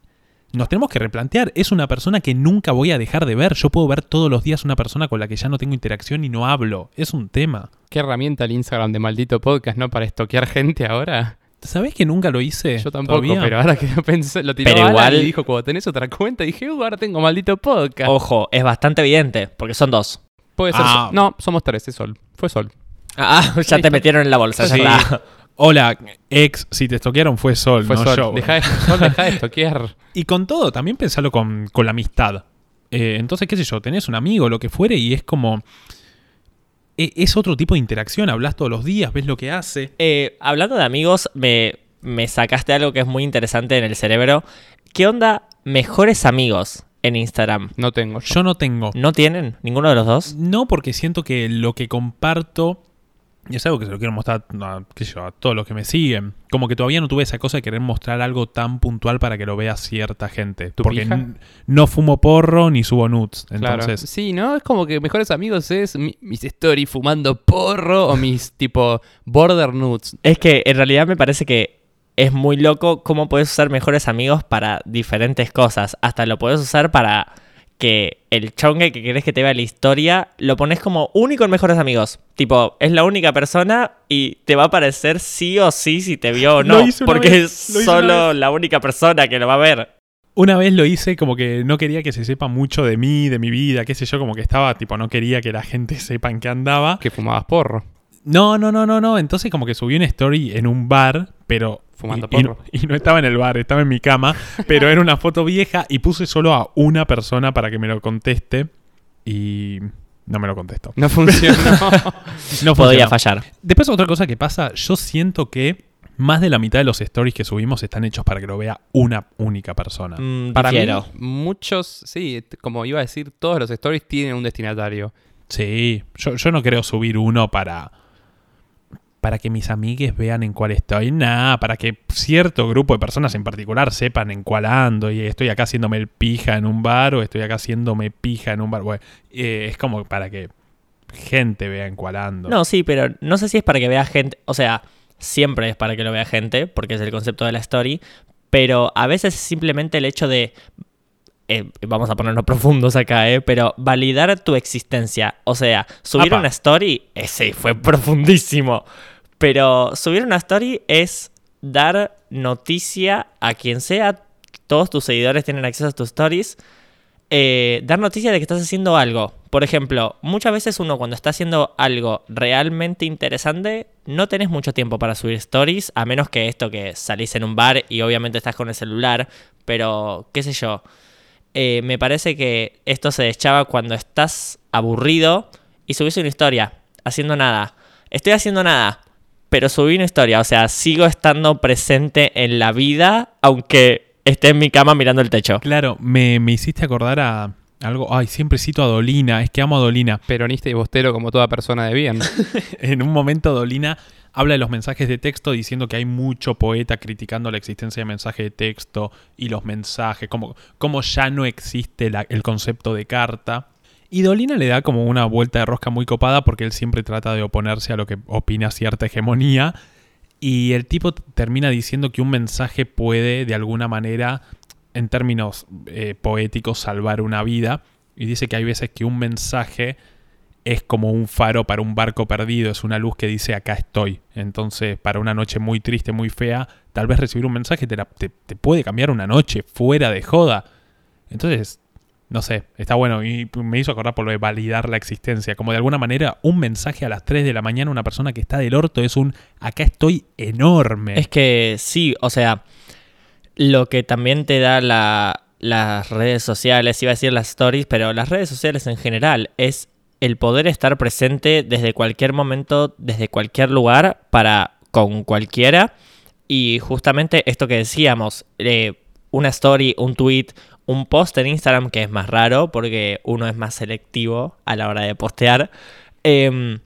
nos tenemos que replantear, es una persona que nunca voy a dejar de ver, yo puedo ver todos los días una persona con la que ya no tengo interacción y no hablo, es un tema. ¿Qué herramienta el Instagram de maldito podcast, no? Para estoquear gente ahora. ¿Sabés que nunca lo hice? Yo tampoco, todavía? pero ahora que lo pensé, lo tiró Pero Alan igual- y dijo, cuando tenés otra cuenta, dije, "Uh, ahora tengo maldito podcast. Ojo, es bastante evidente, porque son dos. Puede ser. Ah. No, somos tres, es Sol. Fue Sol. Ah, <laughs> ya te metieron en la bolsa, ya Sí. está. <laughs> Hola, ex, si te estoquearon fue Sol, Fue no Sol. yo. Deja de, Sol, deja de estoquear. <laughs> Y con todo, también pensalo con, con la amistad. Eh, entonces, qué sé yo, tenés un amigo, lo que fuere, y es como... e- Es otro tipo de interacción, hablas todos los días, ves lo que hace. Eh, hablando de amigos, me, me sacaste algo que es muy interesante en el cerebro. ¿Qué onda mejores amigos? en Instagram. No tengo. yo. Yo no tengo. ¿No tienen? ¿Ninguno de los dos? No, porque siento que lo que comparto y es algo que se lo quiero mostrar a, qué sé yo, a todos los que me siguen. Como que todavía no tuve esa cosa de querer mostrar algo tan puntual para que lo vea cierta gente. ¿Tu porque pija? no fumo porro ni subo nudes. Claro. Entonces, Sí, ¿no? Es como que mejores amigos es mi- mis stories fumando porro o mis <laughs> tipo border nudes. Es que en realidad me parece que es muy loco cómo puedes usar mejores amigos para diferentes cosas. Hasta lo puedes usar para que el chongue que querés que te vea la historia lo pones como único en mejores amigos. Tipo, es la única persona y te va a aparecer sí o sí si te vio o <laughs> Lo no. Porque vez, es solo la única persona que lo va a ver. una vez lo hice como que no quería que se sepa mucho de mí, de mi vida, qué sé yo, como que estaba, tipo, no quería que la gente <laughs> sepa en qué andaba. Que fumabas porro. No, no, no, no, no. Entonces como que subí una story en un bar, pero... Fumando y, porro. y no estaba en el bar, estaba en mi cama, pero era una foto vieja y puse solo a una persona para que me lo conteste y no me lo contestó. No funcionó. <laughs> No Podía funcionó. fallar. Después otra cosa que pasa, yo siento que más de la mitad de los stories que subimos están hechos para que lo vea una única persona. Mm, Para mí, muchos, sí, como iba a decir, todos los stories tienen un destinatario. Sí, yo, yo no creo subir uno para para que mis amigues vean en cuál estoy, nada, para que cierto grupo de personas en particular sepan en cuál ando y estoy acá haciéndome el pija en un bar o estoy acá haciéndome pija en un bar. Bueno, eh, es como para que gente vea en cuál ando. No, sí, pero no sé si es para que vea gente. O sea, siempre es para que lo vea gente, porque es el concepto de la story. Pero a veces es simplemente el hecho de. Eh, vamos a ponernos profundos acá, ¿eh? Pero validar tu existencia. O sea, subir Apa. una story, ese fue profundísimo. Pero subir una story es dar noticia a quien sea. Todos tus seguidores tienen acceso a tus stories eh, dar noticia de que estás haciendo algo. Por ejemplo, muchas veces uno cuando está haciendo algo realmente interesante, no tenés mucho tiempo para subir stories, a menos que esto que salís en un bar y obviamente estás con el celular, pero qué sé yo. Eh, me parece que esto se deschaba cuando estás aburrido y subís una historia, haciendo nada. Estoy haciendo nada, pero subí una historia, o sea, sigo estando presente en la vida, aunque esté en mi cama mirando el techo. Claro, me, me hiciste acordar a algo. Ay, siempre cito a Dolina, es que amo a Dolina. Peronista y bostero como toda persona de bien. <laughs> En un momento Dolina habla de los mensajes de texto diciendo que hay mucho poeta criticando la existencia de mensaje de texto y los mensajes, como, como ya no existe el concepto de carta. Y Dolina le da como una vuelta de rosca muy copada porque él siempre trata de oponerse a lo que opina cierta hegemonía. Y el tipo termina diciendo que un mensaje puede, de alguna manera, en términos eh, poéticos, salvar una vida. Y dice que hay veces que un mensaje es como un faro para un barco perdido, es una luz que dice acá estoy. Entonces, para una noche muy triste, muy fea, tal vez recibir un mensaje te, te- puede cambiar una noche fuera de joda. Entonces, no sé, está bueno y me hizo acordar por lo de validar la existencia. Como de alguna manera, un mensaje a las 3 de la mañana a una persona que está del orto es un acá estoy enorme. Es que sí, o sea, lo que también te da la- las redes sociales, iba a decir las stories, pero las redes sociales en general es el poder estar presente desde cualquier momento, desde cualquier lugar, para con cualquiera. Y justamente esto que decíamos, eh, una story, un tweet, un post en Instagram, que es más raro porque uno es más selectivo a la hora de postear. em,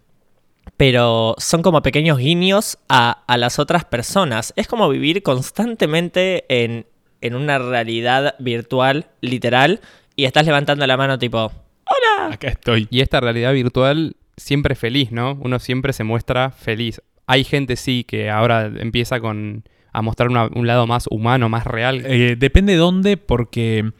pero son como pequeños guiños a, las otras personas. Es como vivir constantemente en, en una realidad virtual, literal, y estás levantando la mano tipo, acá estoy. Y esta realidad virtual siempre feliz, ¿no? Uno siempre se muestra feliz. Hay gente, sí, que ahora empieza con a mostrar una- un lado más humano, más real. Eh, depende dónde, porque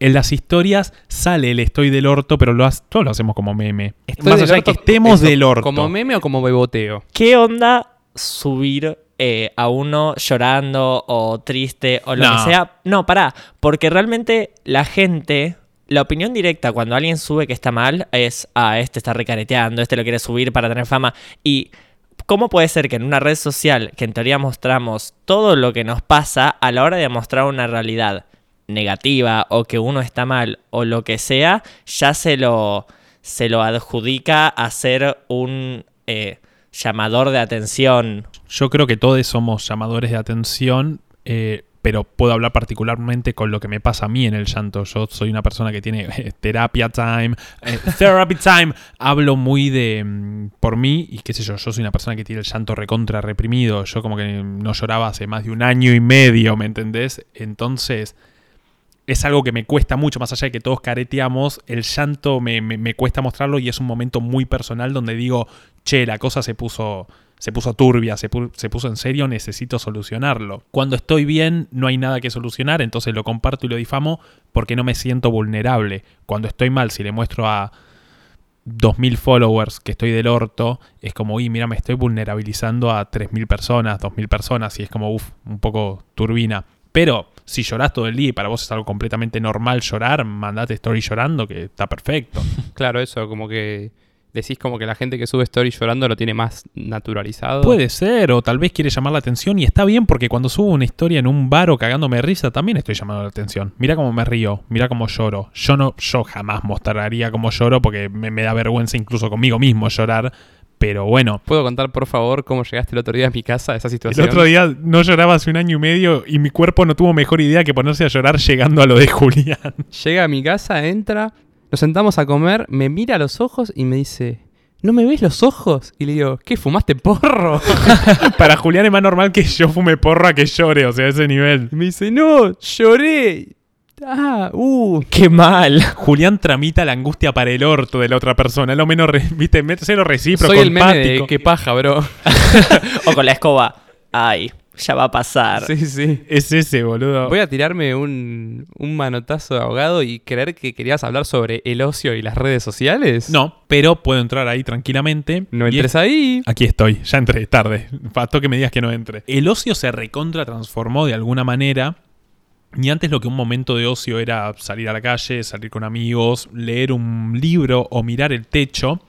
en las historias sale el estoy del orto, pero lo todos lo hacemos como meme. Estoy Más allá de que estemos eso, del orto. ¿Como meme o como beboteo? ¿qué onda subir eh, a uno llorando o triste o lo No. que sea? No, pará, porque realmente la gente... La opinión directa cuando alguien sube que está mal es, ah, este está recareteando, este lo quiere subir para tener fama. Y ¿Cómo puede ser que en una red social que en teoría mostramos todo lo que nos pasa a la hora de mostrar una realidad negativa o que uno está mal o lo que sea, ya se lo, se lo adjudica a ser un eh, llamador de atención? Yo creo que todos somos llamadores de atención, eh, pero puedo hablar particularmente con lo que me pasa a mí en el llanto. Yo soy una persona que tiene eh, terapia time, eh, <laughs> therapy time. Hablo muy de mm, por mí y qué sé yo, yo soy una persona que tiene el llanto recontra reprimido. Yo como que no lloraba hace más de un año y medio, ¿me entendés? Entonces es algo que me cuesta mucho, más allá de que todos careteamos, el llanto me, me- me cuesta mostrarlo y es un momento muy personal donde digo, che, la cosa se puso, se puso turbia, se, se puso en serio, necesito solucionarlo. Cuando estoy bien no hay nada que solucionar, entonces lo comparto y lo difamo porque no me siento vulnerable. Cuando estoy mal, si le muestro a 2.000 followers que estoy del orto, es como, uy, mira, me estoy vulnerabilizando a 3.000 personas, 2.000 personas, y es como, uff, un poco turbina. Pero si llorás todo el día y para vos es algo completamente normal llorar, mandate story llorando, que está perfecto. <laughs> Claro, eso, como que decís como que la gente que sube story llorando lo tiene más naturalizado. Puede ser, o tal vez quiere llamar la atención, y está bien porque cuando subo una historia en un bar o cagándome de risa, también estoy llamando la atención. Mira cómo me río, mira cómo lloro. Yo no, yo jamás mostraría cómo lloro porque me, me da vergüenza incluso conmigo mismo llorar. Pero bueno, ¿Puedo contar, por favor, cómo llegaste el otro día a mi casa, a esa El situación? otro día no lloraba hace un año y medio y mi cuerpo no tuvo mejor idea que ponerse a llorar llegando a lo de Julián. Llega a mi casa, entra, nos sentamos a comer, me mira a los ojos y me dice, ¿no me ves los ojos? Y le digo, ¿qué, fumaste porro? <laughs> Para Julián es más normal que yo fume porro a que llore, o sea, a ese nivel. Y me dice, no, lloré. Ah, uh. ¡Qué mal! Julián tramita la angustia para el orto de la otra persona, lo menos, re- viste, cero recíproco, Soy el meme de qué paja, bro. <laughs> O con la escoba. Ay, ya va a pasar. sí, sí. Es ese, boludo. Voy a tirarme un, un manotazo de ahogado y creer que querías hablar sobre el ocio y las redes sociales. No, pero puedo entrar ahí tranquilamente. No es- entres ahí. Aquí estoy, ya entré, tarde. Faltó que me digas que no entre. El ocio se recontra transformó de alguna manera. Y antes lo que un momento de ocio era salir a la calle, salir con amigos, leer un libro o mirar el techo.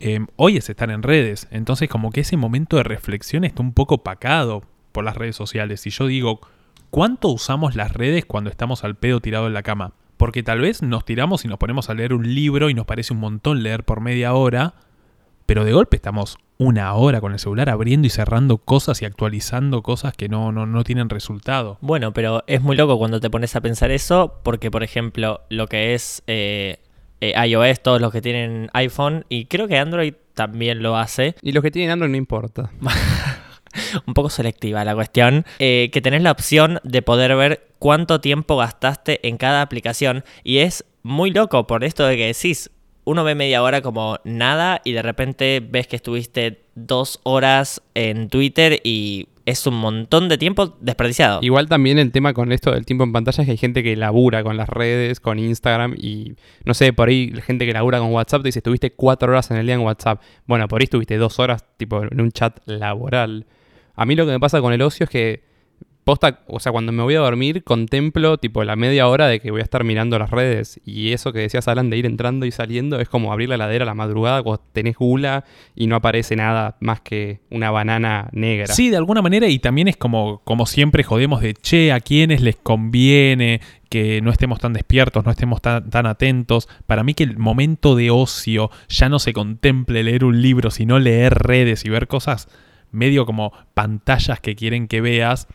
eh, hoy es estar en redes. Entonces como que ese momento de reflexión está un poco pacado por las redes sociales. Y yo digo, ¿cuánto usamos las redes cuando estamos al pedo tirado en la cama? Porque tal vez nos tiramos y nos ponemos a leer un libro y nos parece un montón leer por media hora, pero de golpe estamos una hora con el celular abriendo y cerrando cosas y actualizando cosas que no, no, no tienen resultado. Bueno, pero es muy loco cuando te pones a pensar eso, porque por ejemplo, lo que es eh, eh, iOS, todos los que tienen iPhone, y creo que Android también lo hace, Y los que tienen Android no importa. <laughs> <laughs> un poco selectiva la cuestión, eh, que tenés la opción de poder ver cuánto tiempo gastaste en cada aplicación, y es muy loco por esto de que decís, uno ve media hora como nada y de repente ves que estuviste dos horas en Twitter y es un montón de tiempo desperdiciado. Igual también el tema con esto del tiempo en pantalla es que hay gente que labura con las redes, con Instagram y no sé, por ahí gente que labura con WhatsApp dice, estuviste cuatro horas en el día en WhatsApp. Bueno, por ahí estuviste dos horas tipo en un chat laboral. A mí lo que me pasa con el ocio es que posta, o sea, cuando me voy a dormir contemplo tipo la media hora de que voy a estar mirando las redes y eso que decías Alan de ir entrando y saliendo es como abrir la heladera a la madrugada cuando tenés gula y no aparece nada más que una banana negra. Sí, de alguna manera, y también es como, como siempre jodemos de, che, a quienes les conviene que no estemos tan despiertos, no estemos tan atentos. Para mí que el momento de ocio ya no se contemple leer un libro, sino leer redes y ver cosas medio como pantallas que quieren que veas,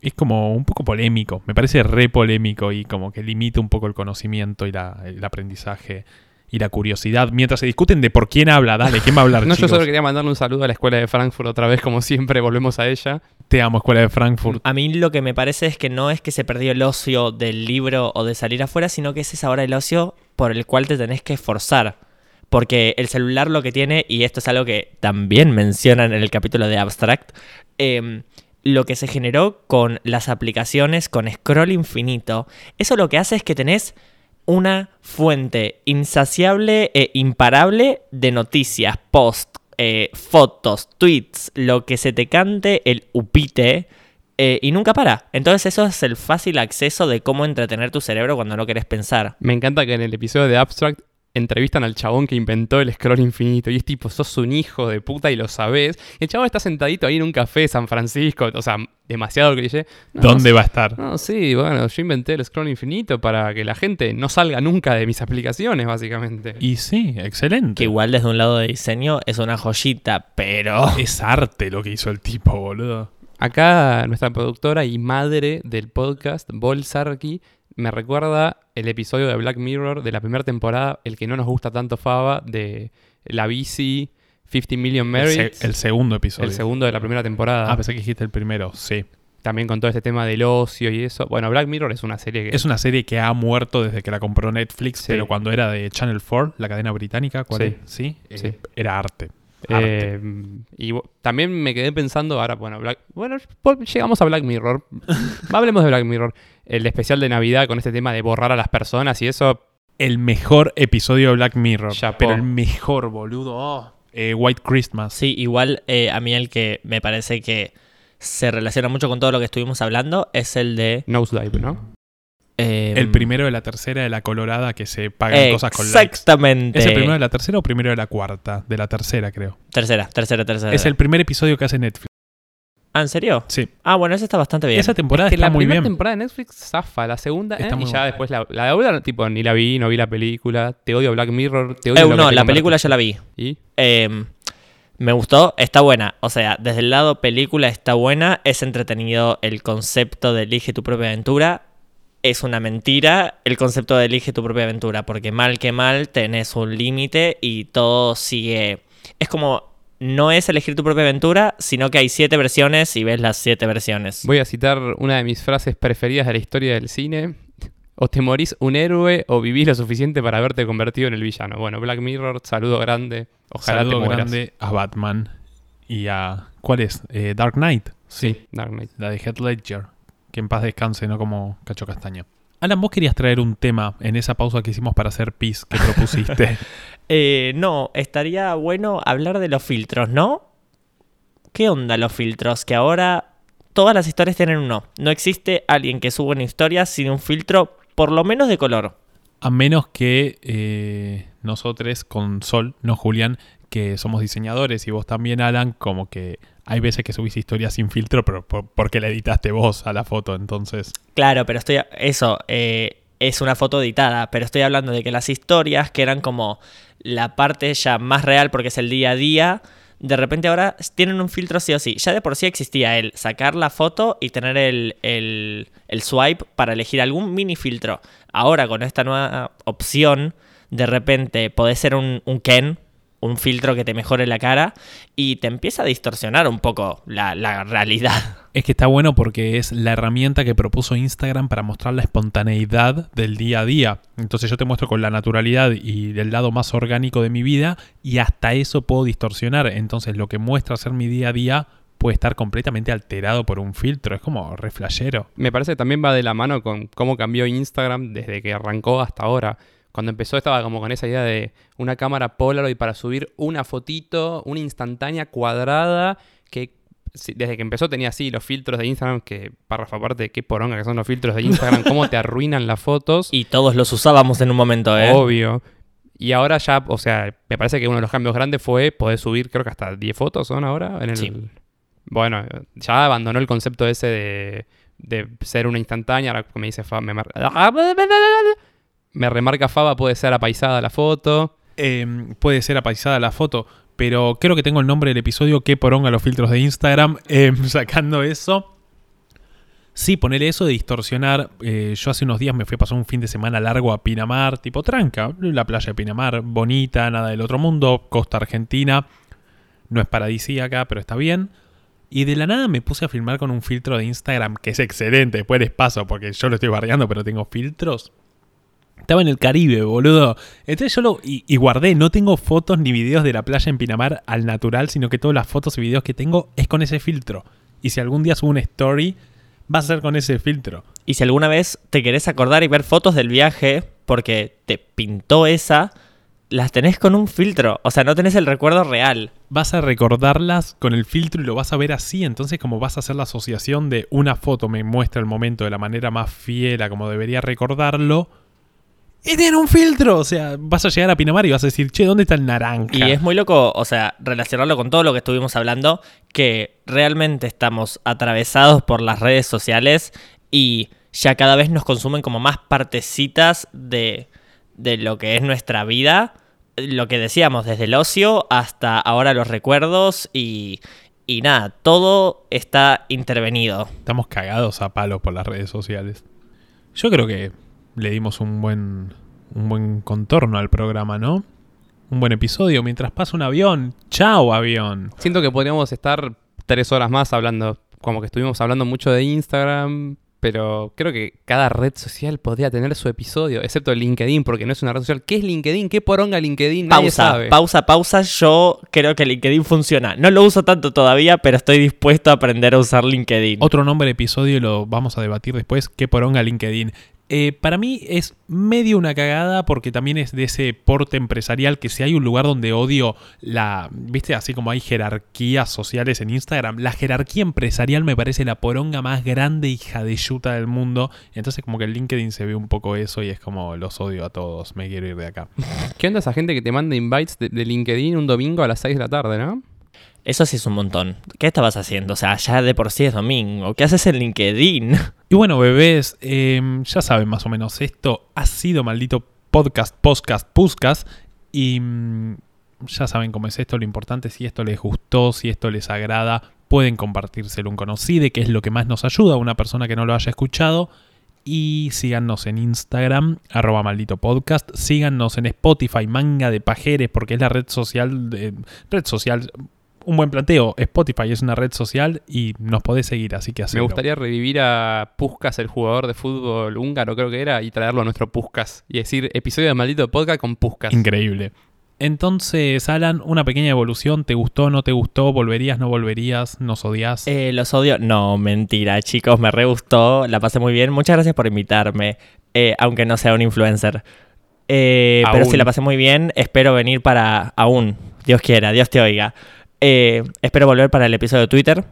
es como un poco polémico. Me parece re polémico y como que limita un poco el conocimiento y la- el aprendizaje y la curiosidad. Mientras se discuten de por quién habla, dale, ¿quién va a hablar? <laughs> No, yo solo quería mandarle un saludo a la escuela de Frankfurt otra vez, como siempre, volvemos a ella. Te amo, Escuela de Frankfurt. A mí lo que me parece es que no es que se perdió el ocio del libro o de salir afuera, sino que ese es ahora el ocio por el cual te tenés que esforzar. Porque el celular lo que tiene, y esto es algo que también mencionan en el capítulo de Abstract, em, lo que se generó con las aplicaciones, con scroll infinito, eso lo que hace es que tenés una fuente insaciable e imparable de noticias, post, eh, fotos, tweets, lo que se te cante, el upite, eh, y nunca para. Entonces eso es el fácil acceso de cómo entretener tu cerebro cuando no querés pensar. Me encanta que en el episodio de Abstract entrevistan al chabón que inventó el scroll infinito y es tipo, sos un hijo de puta y lo sabés. Y el chabón está sentadito ahí en un café de San Francisco, o sea, demasiado cliché. No, ¿Dónde va a estar? No, sí, bueno, yo inventé el scroll infinito para que la gente no salga nunca de mis aplicaciones, básicamente. Y sí, excelente. Que igual desde un lado de diseño es una joyita, pero... <laughs> Es arte lo que hizo el tipo, boludo. Acá nuestra productora y madre del podcast, Bol Sarki, me recuerda el episodio de Black Mirror de la primera temporada, el que no nos gusta tanto Faba, de la bici 50 Million El, Merits. se- el segundo episodio. el segundo de la primera temporada. Ah, pensé que dijiste el primero. Sí. También con todo este tema del ocio y eso. Bueno, Black Mirror es una serie que... Es una serie que ha muerto desde que la compró Netflix, Sí. pero cuando era de Channel 4, la cadena británica, ¿cuál Sí. es? Sí. eh, Sí. Era arte. Eh, y también me quedé pensando, ahora, bueno, Black- bueno, llegamos a Black Mirror. <laughs> Hablemos de Black Mirror. El especial de Navidad con este tema de borrar a las personas y eso. el mejor episodio de Black Mirror. Chapó. Pero el mejor, boludo. Oh. Eh, White Christmas. Sí, igual eh, a mí el que me parece que se relaciona mucho con todo lo que estuvimos hablando es el de... Nosedive, ¿no? Eh, El primero de la tercera de la colorada que se pagan cosas con likes. Exactamente. ¿Es el primero de la tercera o primero de la cuarta? De la tercera, creo. Tercera, tercera, tercera. Es el primer episodio que hace Netflix. Ah, ¿en serio? Sí. Ah, bueno, ese está bastante bien. Esa temporada que está la muy primera bien. temporada de Netflix zafa, la segunda, Está eh, muy y ya buena. después la, la segunda, tipo, ni la vi, no vi la película. Te odio Black Mirror, te odio Eh, no, la película ya la vi. ¿Y? Eh, me gustó, está buena. O sea, desde el lado película está buena, es entretenido el concepto de elige tu propia aventura. Es una mentira el concepto de elige tu propia aventura, porque mal que mal tenés un límite y todo sigue... Es como, no es elegir tu propia aventura, sino que hay siete versiones y ves las siete versiones. Voy a citar una de mis frases preferidas de la historia del cine. O te morís un héroe o vivís lo suficiente para haberte convertido en el villano. Bueno, Black Mirror, saludo grande. Ojalá Saludo te mueras. grande a Batman y a... ¿Cuál es? Eh, Dark Knight. Sí, Dark Knight. La de Heath Ledger. Que en paz descanse, no como Cacho Castaño. Alan, vos querías traer un tema en esa pausa que hicimos para hacer pis que propusiste. <laughs> Eh, no, estaría bueno hablar de los filtros, ¿no? ¿Qué onda los filtros? Que ahora todas las historias tienen uno. No existe alguien que suba una historia sin un filtro, por lo menos de color. A menos que eh, nosotros con Sol, no Julián, que somos diseñadores y vos también, Alan, como que hay veces que subís historias sin filtro, pero por- porque la editaste vos a la foto, entonces... Claro, pero estoy. Eso, eh, es una foto editada, pero estoy hablando de que las historias, que eran como la parte ya más real porque es el día a día, de repente ahora tienen un filtro sí o sí. Ya de por sí existía el sacar la foto y tener el, el, el swipe para elegir algún mini filtro. Ahora con esta nueva opción, de repente podés ser un, un Ken. Un filtro que te mejore la cara y te empieza a distorsionar un poco la, la realidad. <laughs> Es que está bueno porque es la herramienta que propuso Instagram para mostrar la espontaneidad del día a día. Entonces yo te muestro con la naturalidad y del lado más orgánico de mi vida y hasta eso puedo distorsionar. Entonces lo que muestra ser mi día a día puede estar completamente alterado por un filtro. Es como reflejero. Me parece que también va de la mano con cómo cambió Instagram desde que arrancó hasta ahora. Cuando empezó estaba como con esa idea de una cámara Polaroid para subir una fotito, una instantánea cuadrada, que desde que empezó tenía así los filtros de Instagram, que párrafo aparte, qué poronga que son los filtros de Instagram, cómo te arruinan las fotos. Y todos los usábamos en un momento, ¿eh? Obvio. Y ahora ya, o sea, me parece que uno de los cambios grandes fue poder subir, creo que hasta 10 fotos son ahora. En el... Sí. Bueno, ya abandonó el concepto ese de, de ser una instantánea. Ahora me dice Faba, me, mar- me remarca Faba, puede ser apaisada la foto. Eh, puede ser apaisada la foto, pero creo que tengo el nombre del episodio que poronga los filtros de Instagram. <laughs> eh, sacando eso. Sí, ponerle eso de distorsionar. eh, yo hace unos días me fui a pasar un fin de semana largo a Pinamar, tipo tranca, la playa de Pinamar, bonita, nada del otro mundo, costa argentina. No es paradisíaca, pero está bien. Y de la nada me puse a filmar con un filtro de Instagram que es excelente. Después les paso porque yo lo estoy bardeando, pero tengo filtros. Estaba en el Caribe, boludo. Entonces yo lo. Y, y guardé, no tengo fotos ni videos de la playa en Pinamar al natural, sino que todas las fotos y videos que tengo es con ese filtro. Y si algún día subo una story, va a ser con ese filtro. Y si alguna vez te querés acordar y ver fotos del viaje porque te pintó esa, las tenés con un filtro. O sea, no tenés el recuerdo real. Vas a recordarlas con el filtro y lo vas a ver así. Entonces, como vas a hacer la asociación de una foto me muestra el momento de la manera más fiel a como debería recordarlo. Y tiene un filtro. O sea, vas a llegar a Pinamar y vas a decir, che, ¿dónde está el naranja? Y es muy loco, o sea, relacionarlo con todo lo que estuvimos hablando, que realmente estamos atravesados por las redes sociales y ya cada vez nos consumen como más partecitas de, de lo que es nuestra vida. Lo que decíamos, desde el ocio hasta ahora los recuerdos y, Y nada, todo está intervenido. Estamos cagados a palos por las redes sociales. Yo creo que le dimos un buen, un buen contorno al programa, ¿no? Un buen episodio mientras pasa un avión. ¡Chao, avión! Siento que podríamos estar tres horas más hablando, como que estuvimos hablando mucho de Instagram, pero creo que cada red social podría tener su episodio, excepto LinkedIn, porque no es una red social. ¿Qué es LinkedIn? ¿Qué poronga LinkedIn? Nadie Pausa, sabe. pausa, pausa. Yo creo que LinkedIn funciona. No lo uso tanto todavía, pero estoy dispuesto a aprender a usar LinkedIn. Otro nombre de episodio lo vamos a debatir después. ¿Qué poronga LinkedIn? Eh, para mí es medio una cagada porque también es de ese porte empresarial que si hay un lugar donde odio la, viste, así como hay jerarquías sociales en Instagram, la jerarquía empresarial me parece la poronga más grande hija de yuta del mundo. Entonces como que en LinkedIn se ve un poco eso y es como los odio a todos, me quiero ir de acá. <laughs> ¿Qué onda esa gente que te manda invites de, de LinkedIn un domingo a las 6 de la tarde, no? Eso sí es un montón. ¿Qué estabas haciendo? O sea, ya de por sí es domingo. ¿Qué haces en LinkedIn? Y bueno, bebés, eh, ya saben más o menos esto. Ha sido maldito podcast, podcast, puscas. Y mm, ya saben cómo es esto. Lo importante si esto les gustó, si esto les agrada, pueden compartírselo un conocido, que es lo que más nos ayuda a una persona que no lo haya escuchado. Y síganos en Instagram, arroba maldito podcast. Síganos en Spotify, manga de pajeres, porque es la red social. red social. Un buen planteo. Spotify es una red social y nos podés seguir, así que Me gustaría revivir a Puskas, el jugador de fútbol húngaro, creo que era, y traerlo a nuestro Puskas. Y decir, episodio de maldito podcast con Puskas. Increíble. Entonces, Alan, una pequeña evolución. ¿Te gustó, no te gustó? ¿Volverías, no volverías? ¿Nos odias? Eh, los odio. No, mentira, chicos. Me re gustó. La pasé muy bien. Muchas gracias por invitarme. eh, aunque no sea un influencer. Eh, pero sí, la pasé muy bien. Espero venir para. Aún. Dios quiera, Dios te oiga. Eh, espero volver para el episodio de Twitter,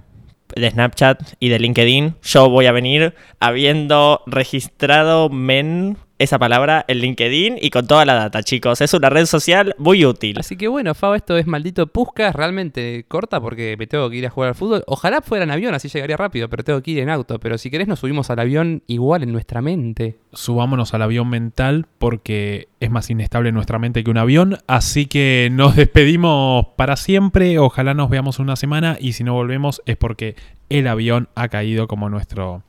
de Snapchat y de LinkedIn. Yo voy a venir habiendo registrado men esa palabra en LinkedIn y con toda la data, chicos. Es una red social muy útil. Así que bueno, Fabo, esto es maldito Puskas, realmente corta porque me tengo que ir a jugar al fútbol. Ojalá fuera en avión, así llegaría rápido, pero tengo que ir en auto. Pero si querés nos subimos al avión igual en nuestra mente. Subámonos al avión mental porque es más inestable nuestra mente que un avión. Así que nos despedimos para siempre. Ojalá nos veamos una semana y si no volvemos es porque el avión ha caído como nuestro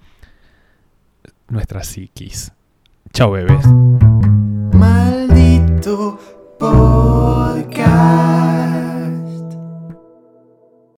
nuestra psiquis. Chao, bebés. Maldito podcast.